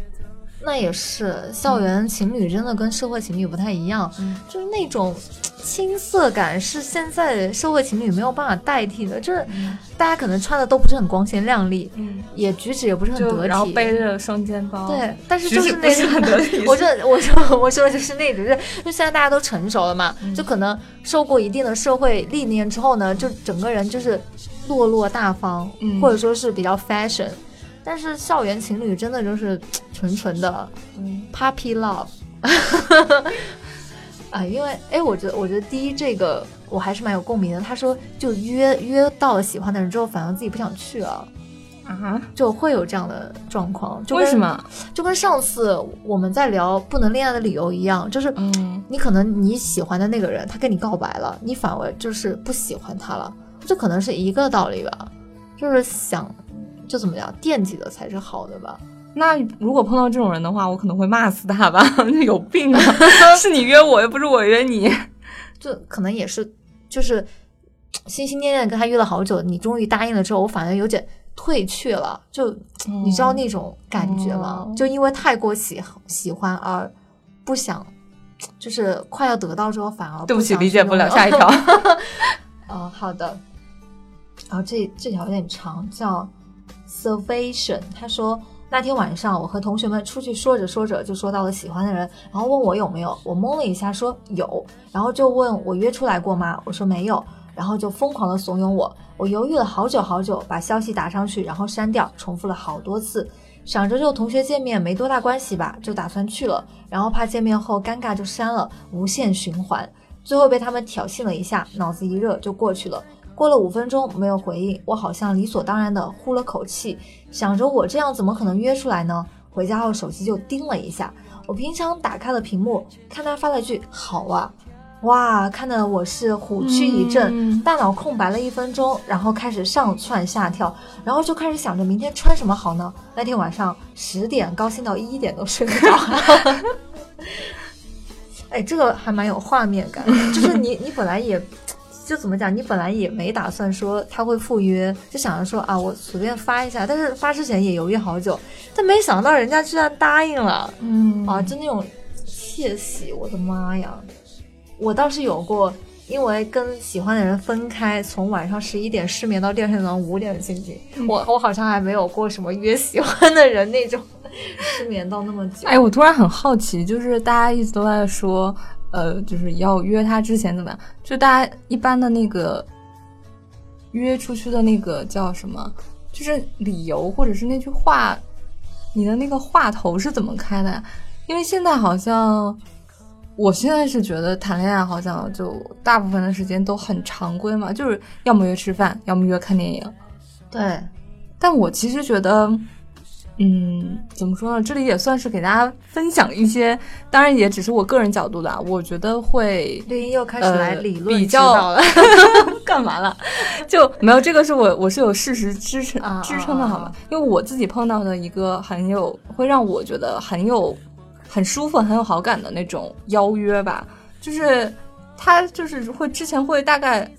那也是，校园情侣真的跟社会情侣不太一样，就是那种青涩感是现在社会情侣没有办法代替的。就是大家可能穿的都不是很光鲜亮丽，也举止也不是很得体，然后背着双肩包，对，但是就是那种，<laughs> <laughs> 我说我说我说的就是那种，就是就现在大家都成熟了嘛，就可能受过一定的社会历练之后呢，就整个人就是落落大方，或者说是比较 fashion。但是校园情侣真的就是 <tsk> 纯纯的嗯 puppy love，<laughs> 啊，因为哎，我觉得我觉得第一这个我还是蛮有共鸣的。他说就约约到了喜欢的人之后，反而自己不想去了啊，就会有这样的状况。就为什么？就跟上次我们在聊不能恋爱的理由一样，就是你可能你喜欢的那个人他跟你告白了，你反而就是不喜欢他了，这可能是一个道理吧，就是想。就怎么样，惦记的才是好的吧？那如果碰到这种人的话，我可能会骂死他吧？<laughs> 有病啊！<laughs> 是你约我，又不是我约你。<laughs> 就可能也是，就是心心念念跟他约了好久，你终于答应了之后，我反而有点退却了。就你知道那种感觉吗？就因为太过喜喜欢而不想，就是快要得到之后反而对不起，理解不了。下一条。嗯，好的。然后这这条有点长，叫。Salvation，他说那天晚上我和同学们出去说着说着就说到了喜欢的人，然后问我有没有，我懵了一下说有，然后就问我约出来过吗？我说没有，然后就疯狂的怂恿我，我犹豫了好久好久，把消息打上去，然后删掉，重复了好多次，想着就同学见面没多大关系吧，就打算去了，然后怕见面后尴尬就删了，无限循环，最后被他们挑衅了一下，脑子一热就过去了。过了五分钟没有回应，我好像理所当然的呼了口气，想着我这样怎么可能约出来呢？回家后手机就叮了一下，我平常打开了屏幕，看他发了句好啊，哇，看得我是虎躯一震，大脑空白了一分钟，然后开始上蹿下跳，然后就开始想着明天穿什么好呢？那天晚上十点高兴到一点都睡不着，<laughs> 哎，这个还蛮有画面感，就是你你本来也。就怎么讲？你本来也没打算说他会赴约，就想着说啊，我随便发一下。但是发之前也犹豫好久，但没想到人家居然答应了。嗯啊，就那种窃喜，我的妈呀！我倒是有过，因为跟喜欢的人分开，从晚上十一点失眠到第二天早上五点的心情。我我好像还没有过什么约喜欢的人那种 <laughs> 失眠到那么久。哎，我突然很好奇，就是大家一直都在说。呃，就是要约他之前怎么样？就大家一般的那个约出去的那个叫什么？就是理由或者是那句话，你的那个话头是怎么开的呀？因为现在好像，我现在是觉得谈恋爱好像就大部分的时间都很常规嘛，就是要么约吃饭，要么约看电影。对，但我其实觉得。嗯，怎么说呢？这里也算是给大家分享一些，当然也只是我个人角度的。我觉得会绿茵又开始来理论比较了，干嘛了？就没有这个是我我是有事实支撑支撑的，好吗？因为我自己碰到的一个很有会让我觉得很有很舒服、很有好感的那种邀约吧，就是他就是会之前会大概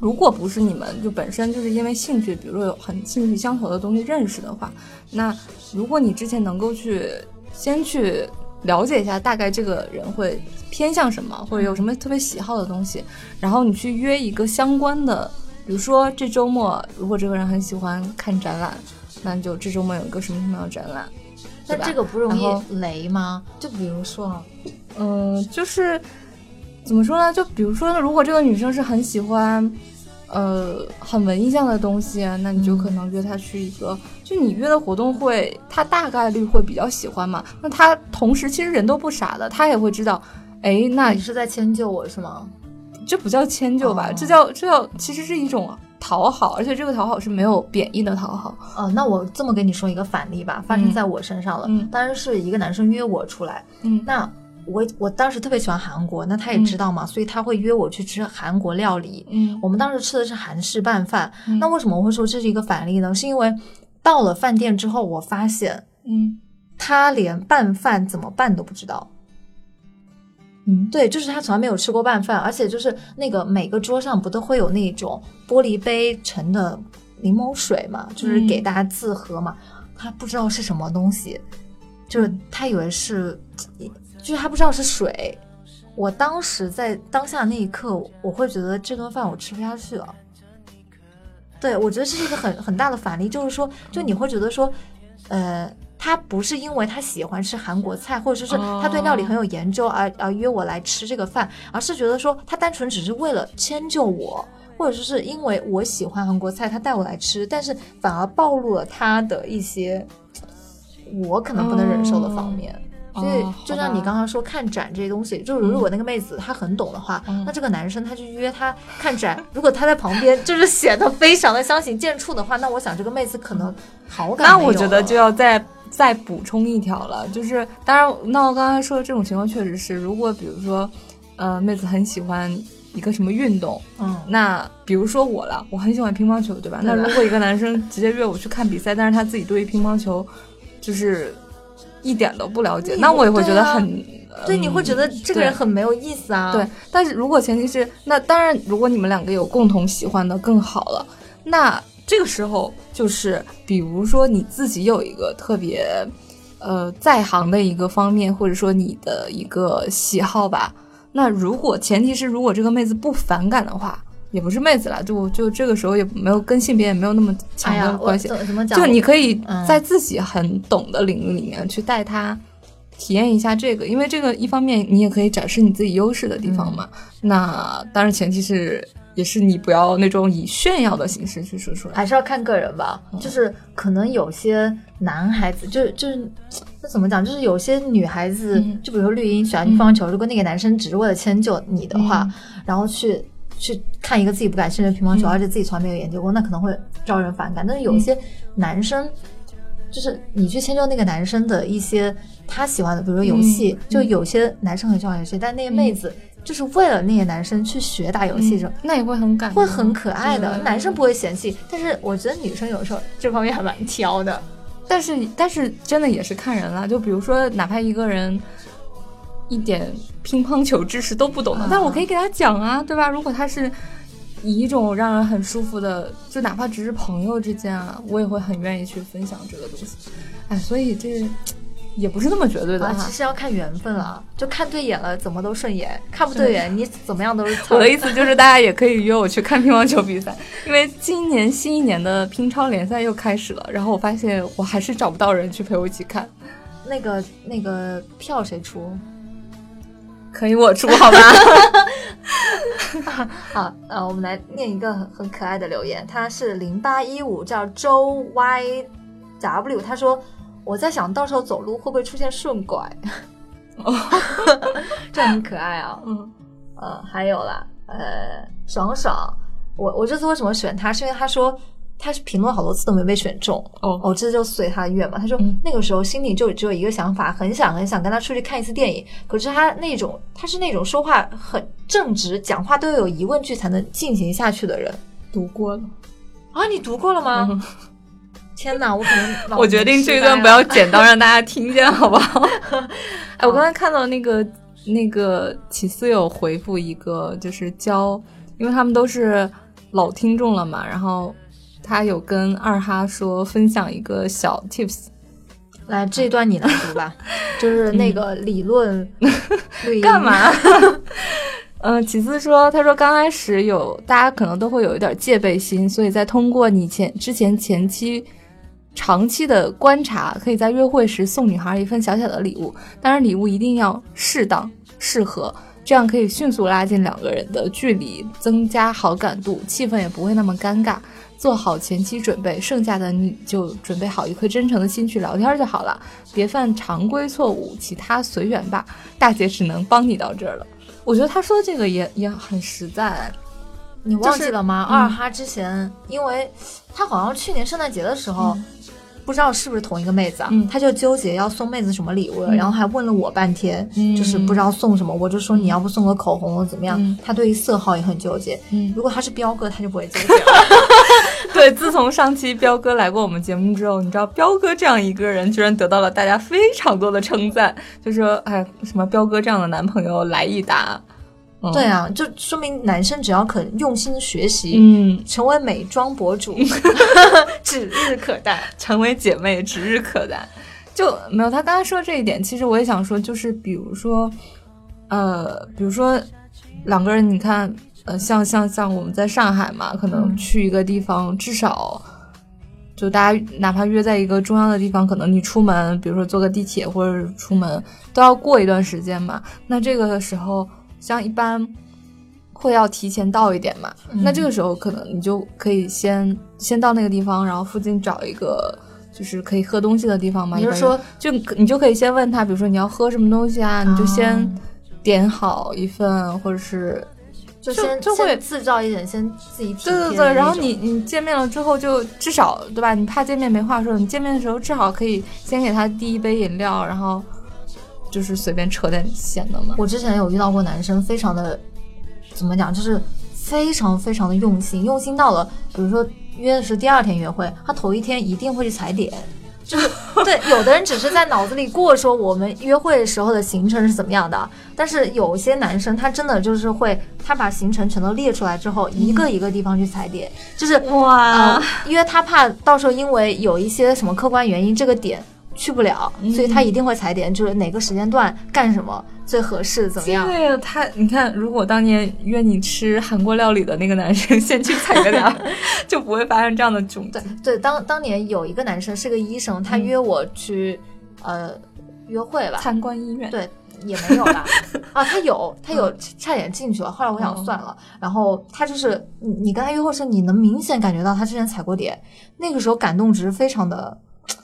如果不是你们就本身就是因为兴趣，比如说有很兴趣相投的东西认识的话，那如果你之前能够去先去了解一下大概这个人会偏向什么，或者有什么特别喜好的东西，然后你去约一个相关的，比如说这周末如果这个人很喜欢看展览，那就这周末有一个什么什么样的展览。那这个不容易雷吗？就比如说，嗯，就是怎么说呢？就比如说，如果这个女生是很喜欢，呃，很文艺向的东西，那你就可能约他去一个，就你约的活动会，他大概率会比较喜欢嘛。那他同时其实人都不傻的，他也会知道，哎，那你是在迁就我是吗？这不叫迁就吧？这叫这叫其实是一种。讨好，而且这个讨好是没有贬义的讨好。呃，那我这么跟你说一个反例吧，发生在我身上了。嗯，当然是一个男生约我出来。嗯，那我我当时特别喜欢韩国，那他也知道嘛，所以他会约我去吃韩国料理。嗯，我们当时吃的是韩式拌饭。那为什么我会说这是一个反例呢？是因为到了饭店之后，我发现，嗯，他连拌饭怎么拌都不知道。嗯，对，就是他从来没有吃过拌饭，而且就是那个每个桌上不都会有那种玻璃杯盛的柠檬水嘛，就是给大家自喝嘛。他不知道是什么东西，就是他以为是，就是他不知道是水。我当时在当下那一刻，我会觉得这顿饭我吃不下去了。对，我觉得这是一个很 <laughs> 很大的反例，就是说，就你会觉得说，呃。他不是因为他喜欢吃韩国菜，或者说是他对料理很有研究而而约我来吃这个饭，而是觉得说他单纯只是为了迁就我，或者说是因为我喜欢韩国菜，他带我来吃，但是反而暴露了他的一些我可能不能忍受的方面。所以就像你刚刚说看展这些东西，就是如果那个妹子她很懂的话，那这个男生他去约她看展，如果他在旁边就是显得非常的相形见绌的话，那我想这个妹子可能好感那我觉得就要在。再补充一条了，就是当然，那我刚才说的这种情况确实是，如果比如说，呃，妹子很喜欢一个什么运动，嗯，那比如说我了，我很喜欢乒乓球，对吧？那如果一个男生直接约我去看比赛，但是他自己对于乒乓球就是一点都不了解，那我也会觉得很，对，你会觉得这个人很没有意思啊。对，但是如果前提是，那当然，如果你们两个有共同喜欢的更好了，那。这个时候就是，比如说你自己有一个特别，呃，在行的一个方面，或者说你的一个喜好吧。那如果前提是，如果这个妹子不反感的话，也不是妹子了，就就这个时候也没有跟性别也没有那么强的关系。怎么讲？就你可以在自己很懂的领域里面去带他体验一下这个，因为这个一方面你也可以展示你自己优势的地方嘛。那当然前提是。也是你不要那种以炫耀的形式去说出来，还是要看个人吧。就是可能有些男孩子，就就是那怎么讲？就是有些女孩子，就比如说绿茵喜欢乒乓球，如果那个男生只是为了迁就你的话，然后去去看一个自己不感兴趣的乒乓球，而且自己从来没有研究过，那可能会招人反感。但是有一些男生，就是你去迁就那个男生的一些他喜欢的，比如说游戏，就有些男生很喜欢游戏，但那些妹子。就是为了那些男生去学打游戏，这那也会很感，会很可爱的。男生不会嫌弃，但是我觉得女生有时候这方面还蛮挑的。但是，但是真的也是看人了。就比如说，哪怕一个人一点乒乓球知识都不懂的，但我可以给他讲啊，对吧？如果他是以一种让人很舒服的，就哪怕只是朋友之间啊，我也会很愿意去分享这个东西。哎，所以这。也不是那么绝对的啊，其实要看缘分了，就看对眼了，怎么都顺眼；看不对眼，你怎么样都是。我的意思就是，大家也可以约我去看乒乓球比赛，<laughs> 因为今年新一年的乒超联赛又开始了。然后我发现我还是找不到人去陪我一起看。那个那个票谁出？可以我出，好吧？<laughs> 好，呃，我们来念一个很很可爱的留言，他是零八一五，叫周 Y W，他说。我在想到时候走路会不会出现顺拐？哦，<laughs> 这很可爱啊。嗯，呃，还有啦，呃，爽爽，我我这次为什么选他？是因为他说他是评论好多次都没被选中。哦，哦，这就随他的愿嘛。他说那个时候心里就只有一个想法，很想很想跟他出去看一次电影。可是他那种他是那种说话很正直，讲话都有疑问句才能进行下去的人。读过了啊？你读过了吗？天哪，我可能我决定这一段不要剪到让大家听见，好不好？<laughs> 哎，我刚才看到那个那个起司有回复一个，就是教，因为他们都是老听众了嘛，然后他有跟二哈说分享一个小 tips，来这段你来读吧，<laughs> 就是那个理论干嘛？<laughs> 嗯，其次说，他说刚开始有大家可能都会有一点戒备心，所以在通过你前之前前期长期的观察，可以在约会时送女孩一份小小的礼物，当然礼物一定要适当适合，这样可以迅速拉近两个人的距离，增加好感度，气氛也不会那么尴尬。做好前期准备，剩下的你就准备好一颗真诚的心去聊天就好了，别犯常规错误，其他随缘吧。大姐只能帮你到这儿了。我觉得他说的这个也也很实在，你忘记了吗？二哈之前，因为他好像去年圣诞节的时候，不知道是不是同一个妹子啊，他就纠结要送妹子什么礼物，然后还问了我半天，就是不知道送什么。我就说你要不送个口红怎么样？他对于色号也很纠结。如果他是彪哥，他就不会纠结了。<laughs> <laughs> 对，自从上期彪哥来过我们节目之后，你知道彪哥这样一个人，居然得到了大家非常多的称赞，就说哎，什么彪哥这样的男朋友来一打。对啊，就说明男生只要肯用心学习，嗯，成为美妆博主，<laughs> 指日可待；成为姐妹，指日可待。就没有他刚才说这一点，其实我也想说，就是比如说，呃，比如说两个人，你看。呃，像像像我们在上海嘛，可能去一个地方，至少就大家哪怕约在一个中央的地方，可能你出门，比如说坐个地铁或者出门，都要过一段时间嘛。那这个时候，像一般会要提前到一点嘛。那这个时候，可能你就可以先先到那个地方，然后附近找一个就是可以喝东西的地方嘛。你就说，就你就可以先问他，比如说你要喝什么东西啊，你就先点好一份，或者是。就先就会自造一点，先自己体对对对，然后你你见面了之后，就至少对吧？你怕见面没话说，你见面的时候至少可以先给他递一杯饮料，然后就是随便扯点闲的嘛。我之前有遇到过男生，非常的怎么讲，就是非常非常的用心，用心到了，比如说约的是第二天约会，他头一天一定会去踩点。就是对，有的人只是在脑子里过说我们约会时候的行程是怎么样的，但是有些男生他真的就是会，他把行程全都列出来之后，一个一个地方去踩点，就是哇，因为他怕到时候因为有一些什么客观原因这个点去不了，所以他一定会踩点，就是哪个时间段干什么。最合适怎么样？对呀，他你看，如果当年约你吃韩国料理的那个男生 <laughs> 先去踩个点，<laughs> 就不会发生这样的窘。对对，当当年有一个男生是个医生，他约我去呃约会吧，参观医院。对，也没有吧。<laughs> 啊，他有，他有差点进去了，后来我想算了。然后他就是你，你跟他约会时，你能明显感觉到他之前踩过点，那个时候感动值非常的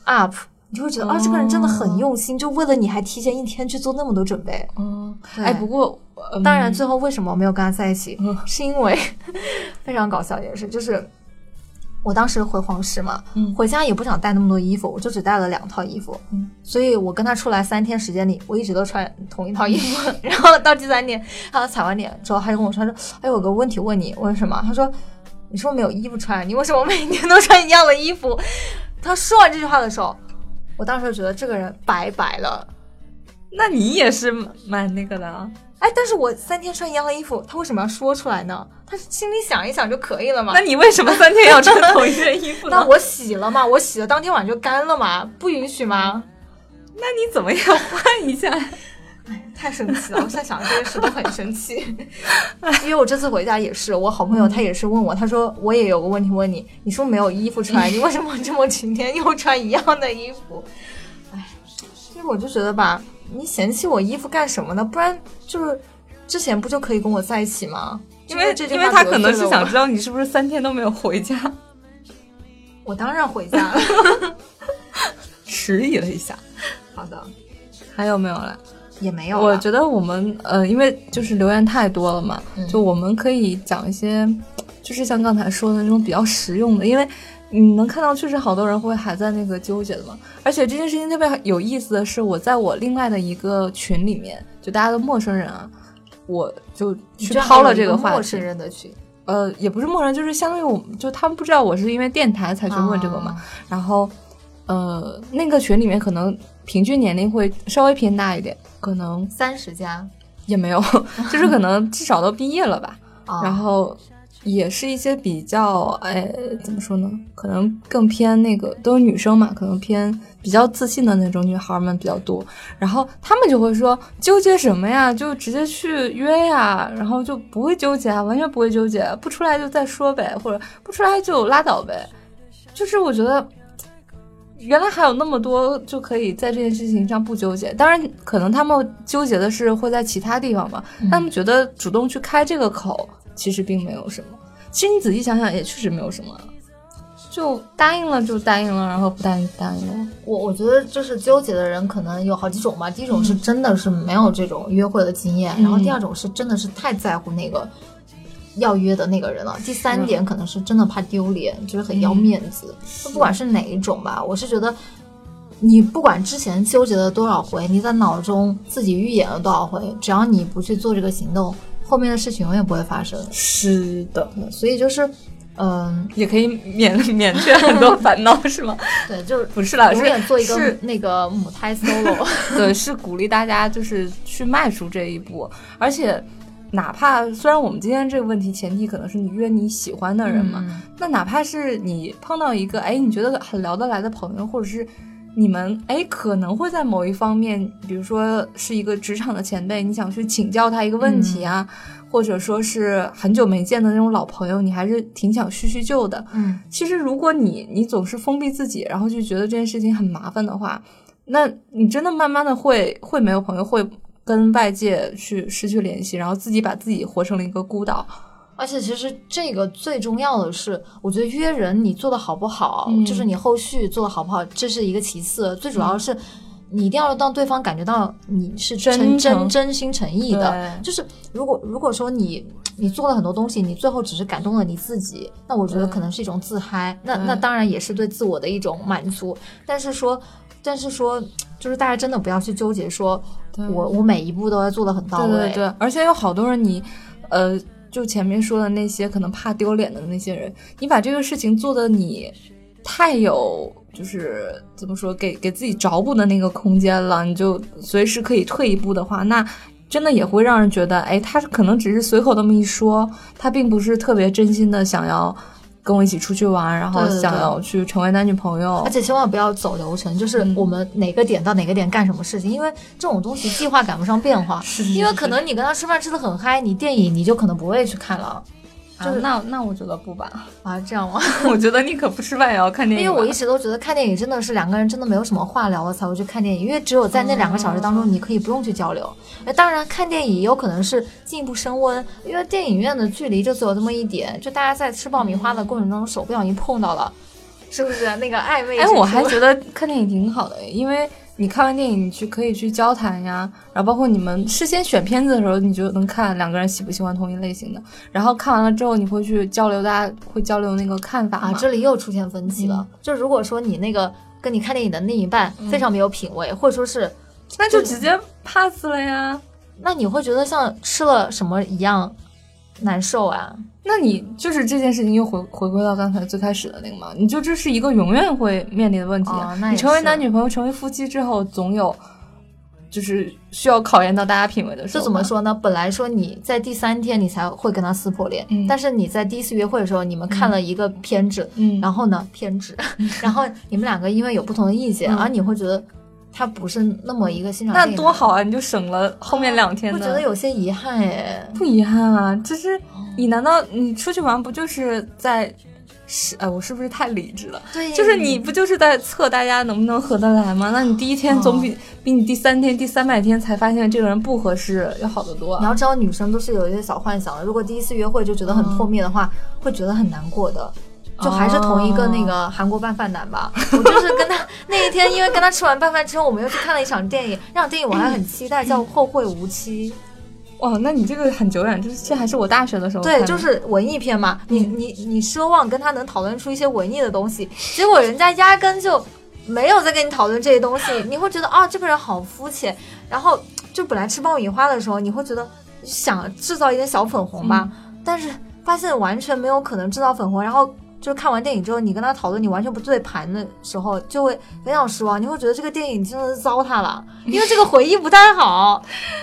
up。你就会觉得啊，这个人真的很用心，就为了你还提前一天去做那么多准备。嗯，哎，不过当然最后为什么没有跟他在一起，是因为非常搞笑一件事，就是我当时回黄石嘛，回家也不想带那么多衣服，我就只带了两套衣服。嗯，所以我跟他出来三天时间里，我一直都穿同一套衣服。<laughs> 然后到第三天，他踩完点之后，他就跟我说说，哎，有个问题问你，问什么？他说，你是不是没有衣服穿？你为什么每年都穿一样的衣服？他说完这句话的时候。我当时就觉得这个人白白了，那你也是蛮那个的啊！哎，但是我三天穿一样的衣服，他为什么要说出来呢？他心里想一想就可以了嘛。那你为什么三天要穿同一件衣服呢？<laughs> 那我洗了嘛，我洗了当天晚上就干了嘛，不允许吗？那你怎么样换一下？哎，太生气了！<laughs> 我现在想这件事都很生气，<laughs> 因为我这次回家也是，我好朋友他也是问我，他说我也有个问题问你，你是不是没有衣服穿，<laughs> 你为什么这么晴天又穿一样的衣服？哎，其实我就觉得吧，你嫌弃我衣服干什么呢？不然就是之前不就可以跟我在一起吗？因为因为他可能是想知道你是不是三天都没有回家。我当然回家了，迟疑了一下。好的，还有没有了？也没有，我觉得我们呃，因为就是留言太多了嘛，就我们可以讲一些，就是像刚才说的那种比较实用的，因为你能看到确实好多人会还在那个纠结的嘛。而且这件事情特别有意思的是，我在我另外的一个群里面，就大家的陌生人啊，我就去抛了这个话题。陌生人的群，呃，也不是陌生人，就是相当于我，就他们不知道我是因为电台才去问这个嘛。然后，呃，那个群里面可能平均年龄会稍微偏大一点。可能三十加也没有，<laughs> 就是可能至少都毕业了吧。<laughs> 然后也是一些比较，哎，怎么说呢？可能更偏那个，都是女生嘛，可能偏比较自信的那种女孩们比较多。然后她们就会说，纠结什么呀？就直接去约呀，然后就不会纠结啊，完全不会纠结，不出来就再说呗，或者不出来就拉倒呗。就是我觉得。原来还有那么多就可以在这件事情上不纠结，当然可能他们纠结的是会在其他地方吧。他们觉得主动去开这个口，其实并没有什么。其实你仔细想想，也确实没有什么。就答应了就答应了，然后不答应不答应了。我我觉得就是纠结的人可能有好几种吧。第一种是真的是没有这种约会的经验，然后第二种是真的是太在乎那个。要约的那个人了。第三点可能是真的怕丢脸，就是很要面子。不管是哪一种吧，我是觉得，你不管之前纠结了多少回，你在脑中自己预演了多少回，只要你不去做这个行动，后面的事情永远不会发生。是的，所以就是，嗯，也可以免免去很多烦恼，是吗？<laughs> 对，就是不是了，是做一个那个母胎 <laughs> solo。对，是鼓励大家就是去迈出这一步，而且。哪怕虽然我们今天这个问题前提可能是你约你喜欢的人嘛，那哪怕是你碰到一个哎你觉得很聊得来的朋友，或者是你们哎可能会在某一方面，比如说是一个职场的前辈，你想去请教他一个问题啊，或者说是很久没见的那种老朋友，你还是挺想叙叙旧的。嗯，其实如果你你总是封闭自己，然后就觉得这件事情很麻烦的话，那你真的慢慢的会会没有朋友会。跟外界去失去联系，然后自己把自己活成了一个孤岛。而且，其实这个最重要的是，我觉得约人你做的好不好，就是你后续做的好不好，这是一个其次。最主要是，你一定要让对方感觉到你是真真真心诚意的。就是如果如果说你你做了很多东西，你最后只是感动了你自己，那我觉得可能是一种自嗨。那那当然也是对自我的一种满足。但是说，但是说。就是大家真的不要去纠结，说我我每一步都要做的很到位。对对对，而且有好多人，你，呃，就前面说的那些可能怕丢脸的那些人，你把这个事情做的你太有，就是怎么说，给给自己找补的那个空间了，你就随时可以退一步的话，那真的也会让人觉得，哎，他可能只是随口那么一说，他并不是特别真心的想要。跟我一起出去玩，然后想要去成为男女朋友，而且千万不要走流程，就是我们哪个点到哪个点干什么事情，因为这种东西计划赶不上变化，因为可能你跟他吃饭吃的很嗨，你电影你就可能不会去看了。就是那那我觉得不吧 <laughs> 啊这样吗？<laughs> 我觉得你可不吃饭也要看电影，因为我一直都觉得看电影真的是两个人真的没有什么话聊了才会去看电影，因为只有在那两个小时当中你可以不用去交流。哎，当然看电影也有可能是进一步升温，因为电影院的距离就只有这么一点，就大家在吃爆米花的过程中手不小心碰到了，是不是那个暧昧？哎，我还觉得看电影挺好的，因为。你看完电影，你去可以去交谈呀，然后包括你们事先选片子的时候，你就能看两个人喜不喜欢同一类型的。然后看完了之后，你会去交流，大家会交流那个看法啊。这里又出现分歧了，就如果说你那个跟你看电影的另一半非常没有品味，或者说是，那就直接 pass 了呀。那你会觉得像吃了什么一样难受啊？那你就是这件事情又回回归到刚才最开始的那个嘛？你就这是一个永远会面临的问题。你成为男女朋友、成为夫妻之后，总有就是需要考验到大家品味的时候。这怎么说呢？本来说你在第三天你才会跟他撕破脸，但是你在第一次约会的时候，你们看了一个片子，然后呢偏执，<laughs> 然后你们两个因为有不同的意见，而你会觉得。他不是那么一个欣赏，那多好啊！你就省了后面两天的。我觉得有些遗憾哎，不遗憾啊，就是你难道你出去玩不就是在是哎，我是不是太理智了？对，就是你不就是在测大家能不能合得来吗？那你第一天总比比你第三天、第三百天才发现这个人不合适要好得多。你要知道，女生都是有一些小幻想的，如果第一次约会就觉得很破灭的话，会觉得很难过的。就还是同一个那个韩国拌饭男吧，我就是跟他那一天，因为跟他吃完拌饭之后，我们又去看了一场电影，那场电影我还很期待，<laughs> 叫《后会无期》。哇，那你这个很久远，就是这还是我大学的时候。对，就是文艺片嘛，你你你奢望跟他能讨论出一些文艺的东西，结果人家压根就没有在跟你讨论这些东西，你会觉得啊，这个人好肤浅。然后就本来吃爆米花的时候，你会觉得想制造一点小粉红吧，但是发现完全没有可能制造粉红，然后。就是看完电影之后，你跟他讨论你完全不对盘的时候，就会非常失望。你会觉得这个电影真的是糟蹋了，因为这个回忆不太好。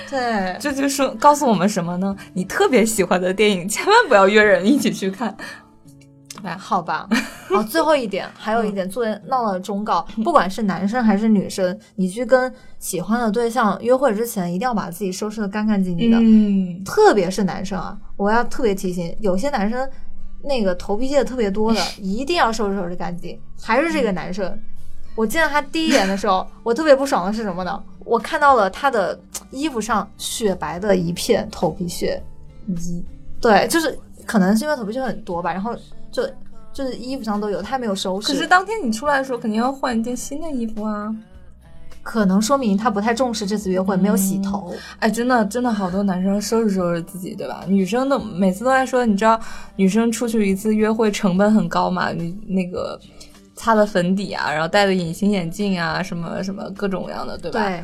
对，<laughs> 这就是告诉我们什么呢？你特别喜欢的电影，千万不要约人一起去看。哎，好吧。好，最后一点，还有一点，作为闹了忠告，不管是男生还是女生，你去跟喜欢的对象约会之前，一定要把自己收拾的干干净净的。嗯，特别是男生啊，我要特别提醒，有些男生那个头皮屑特别多的，<laughs> 一定要收拾收拾干净。还是这个男生，我见到他第一眼的时候，我特别不爽的是什么呢？我看到了他的衣服上雪白的一片头皮屑。一，对，就是可能是因为头皮屑很多吧，然后。就就是衣服上都有，他没有收拾。可是当天你出来的时候，肯定要换一件新的衣服啊。可能说明他不太重视这次约会，没有洗头。哎，真的真的好多男生收拾收拾自己，对吧？女生都每次都在说，你知道女生出去一次约会成本很高嘛？你那个擦的粉底啊，然后戴的隐形眼镜啊，什么什么各种各样的，对吧？对。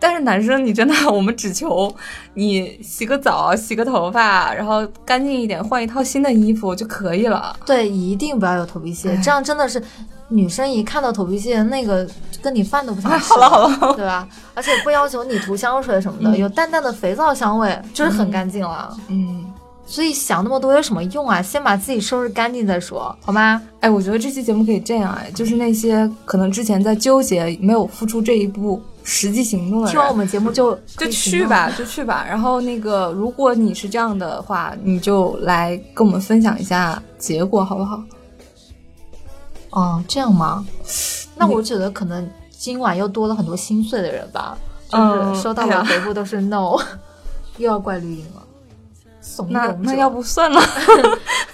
但是男生，你真的，<laughs> 我们只求你洗个澡、洗个头发，然后干净一点，换一套新的衣服就可以了。对，一定不要有头皮屑，这样真的是女生一看到头皮屑，那个跟你饭都不想吃。好了好了，对吧？而且不要求你涂香水什么的，有淡淡的肥皂香味就是很干净了。嗯。所以想那么多有什么用啊？先把自己收拾干净再说，好吗？哎，我觉得这期节目可以这样哎，就是那些可能之前在纠结没有付出这一步实际行动的人，听完我们节目就就去吧，就去吧。然后那个，如果你是这样的话，你就来跟我们分享一下结果，好不好？哦，这样吗？那我觉得可能今晚又多了很多心碎的人吧，就是收到的回复都是 <laughs> no，又要怪绿茵了。怂那那要不算了，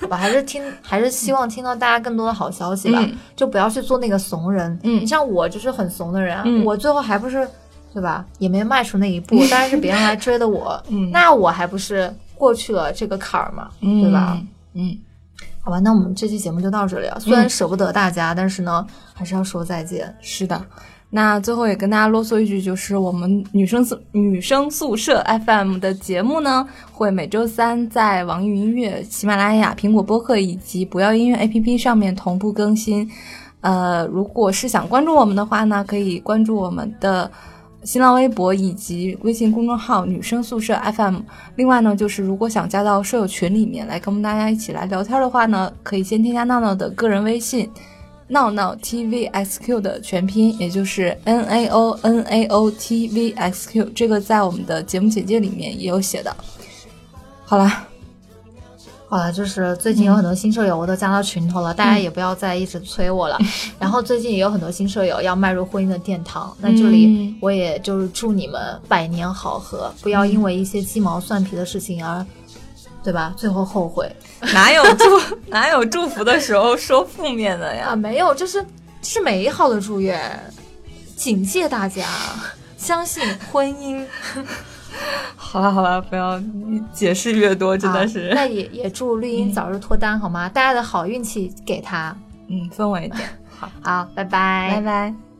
好吧，还是听，还是希望听到大家更多的好消息吧，就不要去做那个怂人。嗯，你像我就是很怂的人，我最后还不是，对吧？也没迈出那一步，当然是别人来追的我，<laughs> 那我还不是过去了这个坎儿嘛，对吧？嗯，好吧，那我们这期节目就到这里了。虽然舍不得大家，但是呢，还是要说再见。是的。那最后也跟大家啰嗦一句，就是我们女生宿女生宿舍 FM 的节目呢，会每周三在网易云音乐、喜马拉雅、苹果播客以及不要音乐 APP 上面同步更新。呃，如果是想关注我们的话呢，可以关注我们的新浪微博以及微信公众号“女生宿舍 FM”。另外呢，就是如果想加到舍友群里面来跟我们大家一起来聊天的话呢，可以先添加闹闹的个人微信。闹闹 TVXQ 的全拼，也就是 N A O N A O T V X Q，这个在我们的节目简介里面也有写的。好了，好了，就是最近有很多新舍友，我都加到群头了，大家也不要再一直催我了。<laughs> 然后最近也有很多新舍友要迈入婚姻的殿堂，那这里我也就是祝你们百年好合，不要因为一些鸡毛蒜皮的事情而。对吧？最后后悔，<laughs> 哪有祝哪有祝福的时候说负面的呀？啊，没有，就是是美好的祝愿，警戒大家相信婚姻。<laughs> 好了好了，不要解释越多，真的是。那也也祝绿茵早日脱单，好吗？大家的好运气给他，嗯，氛围一点。好好，拜拜，拜拜。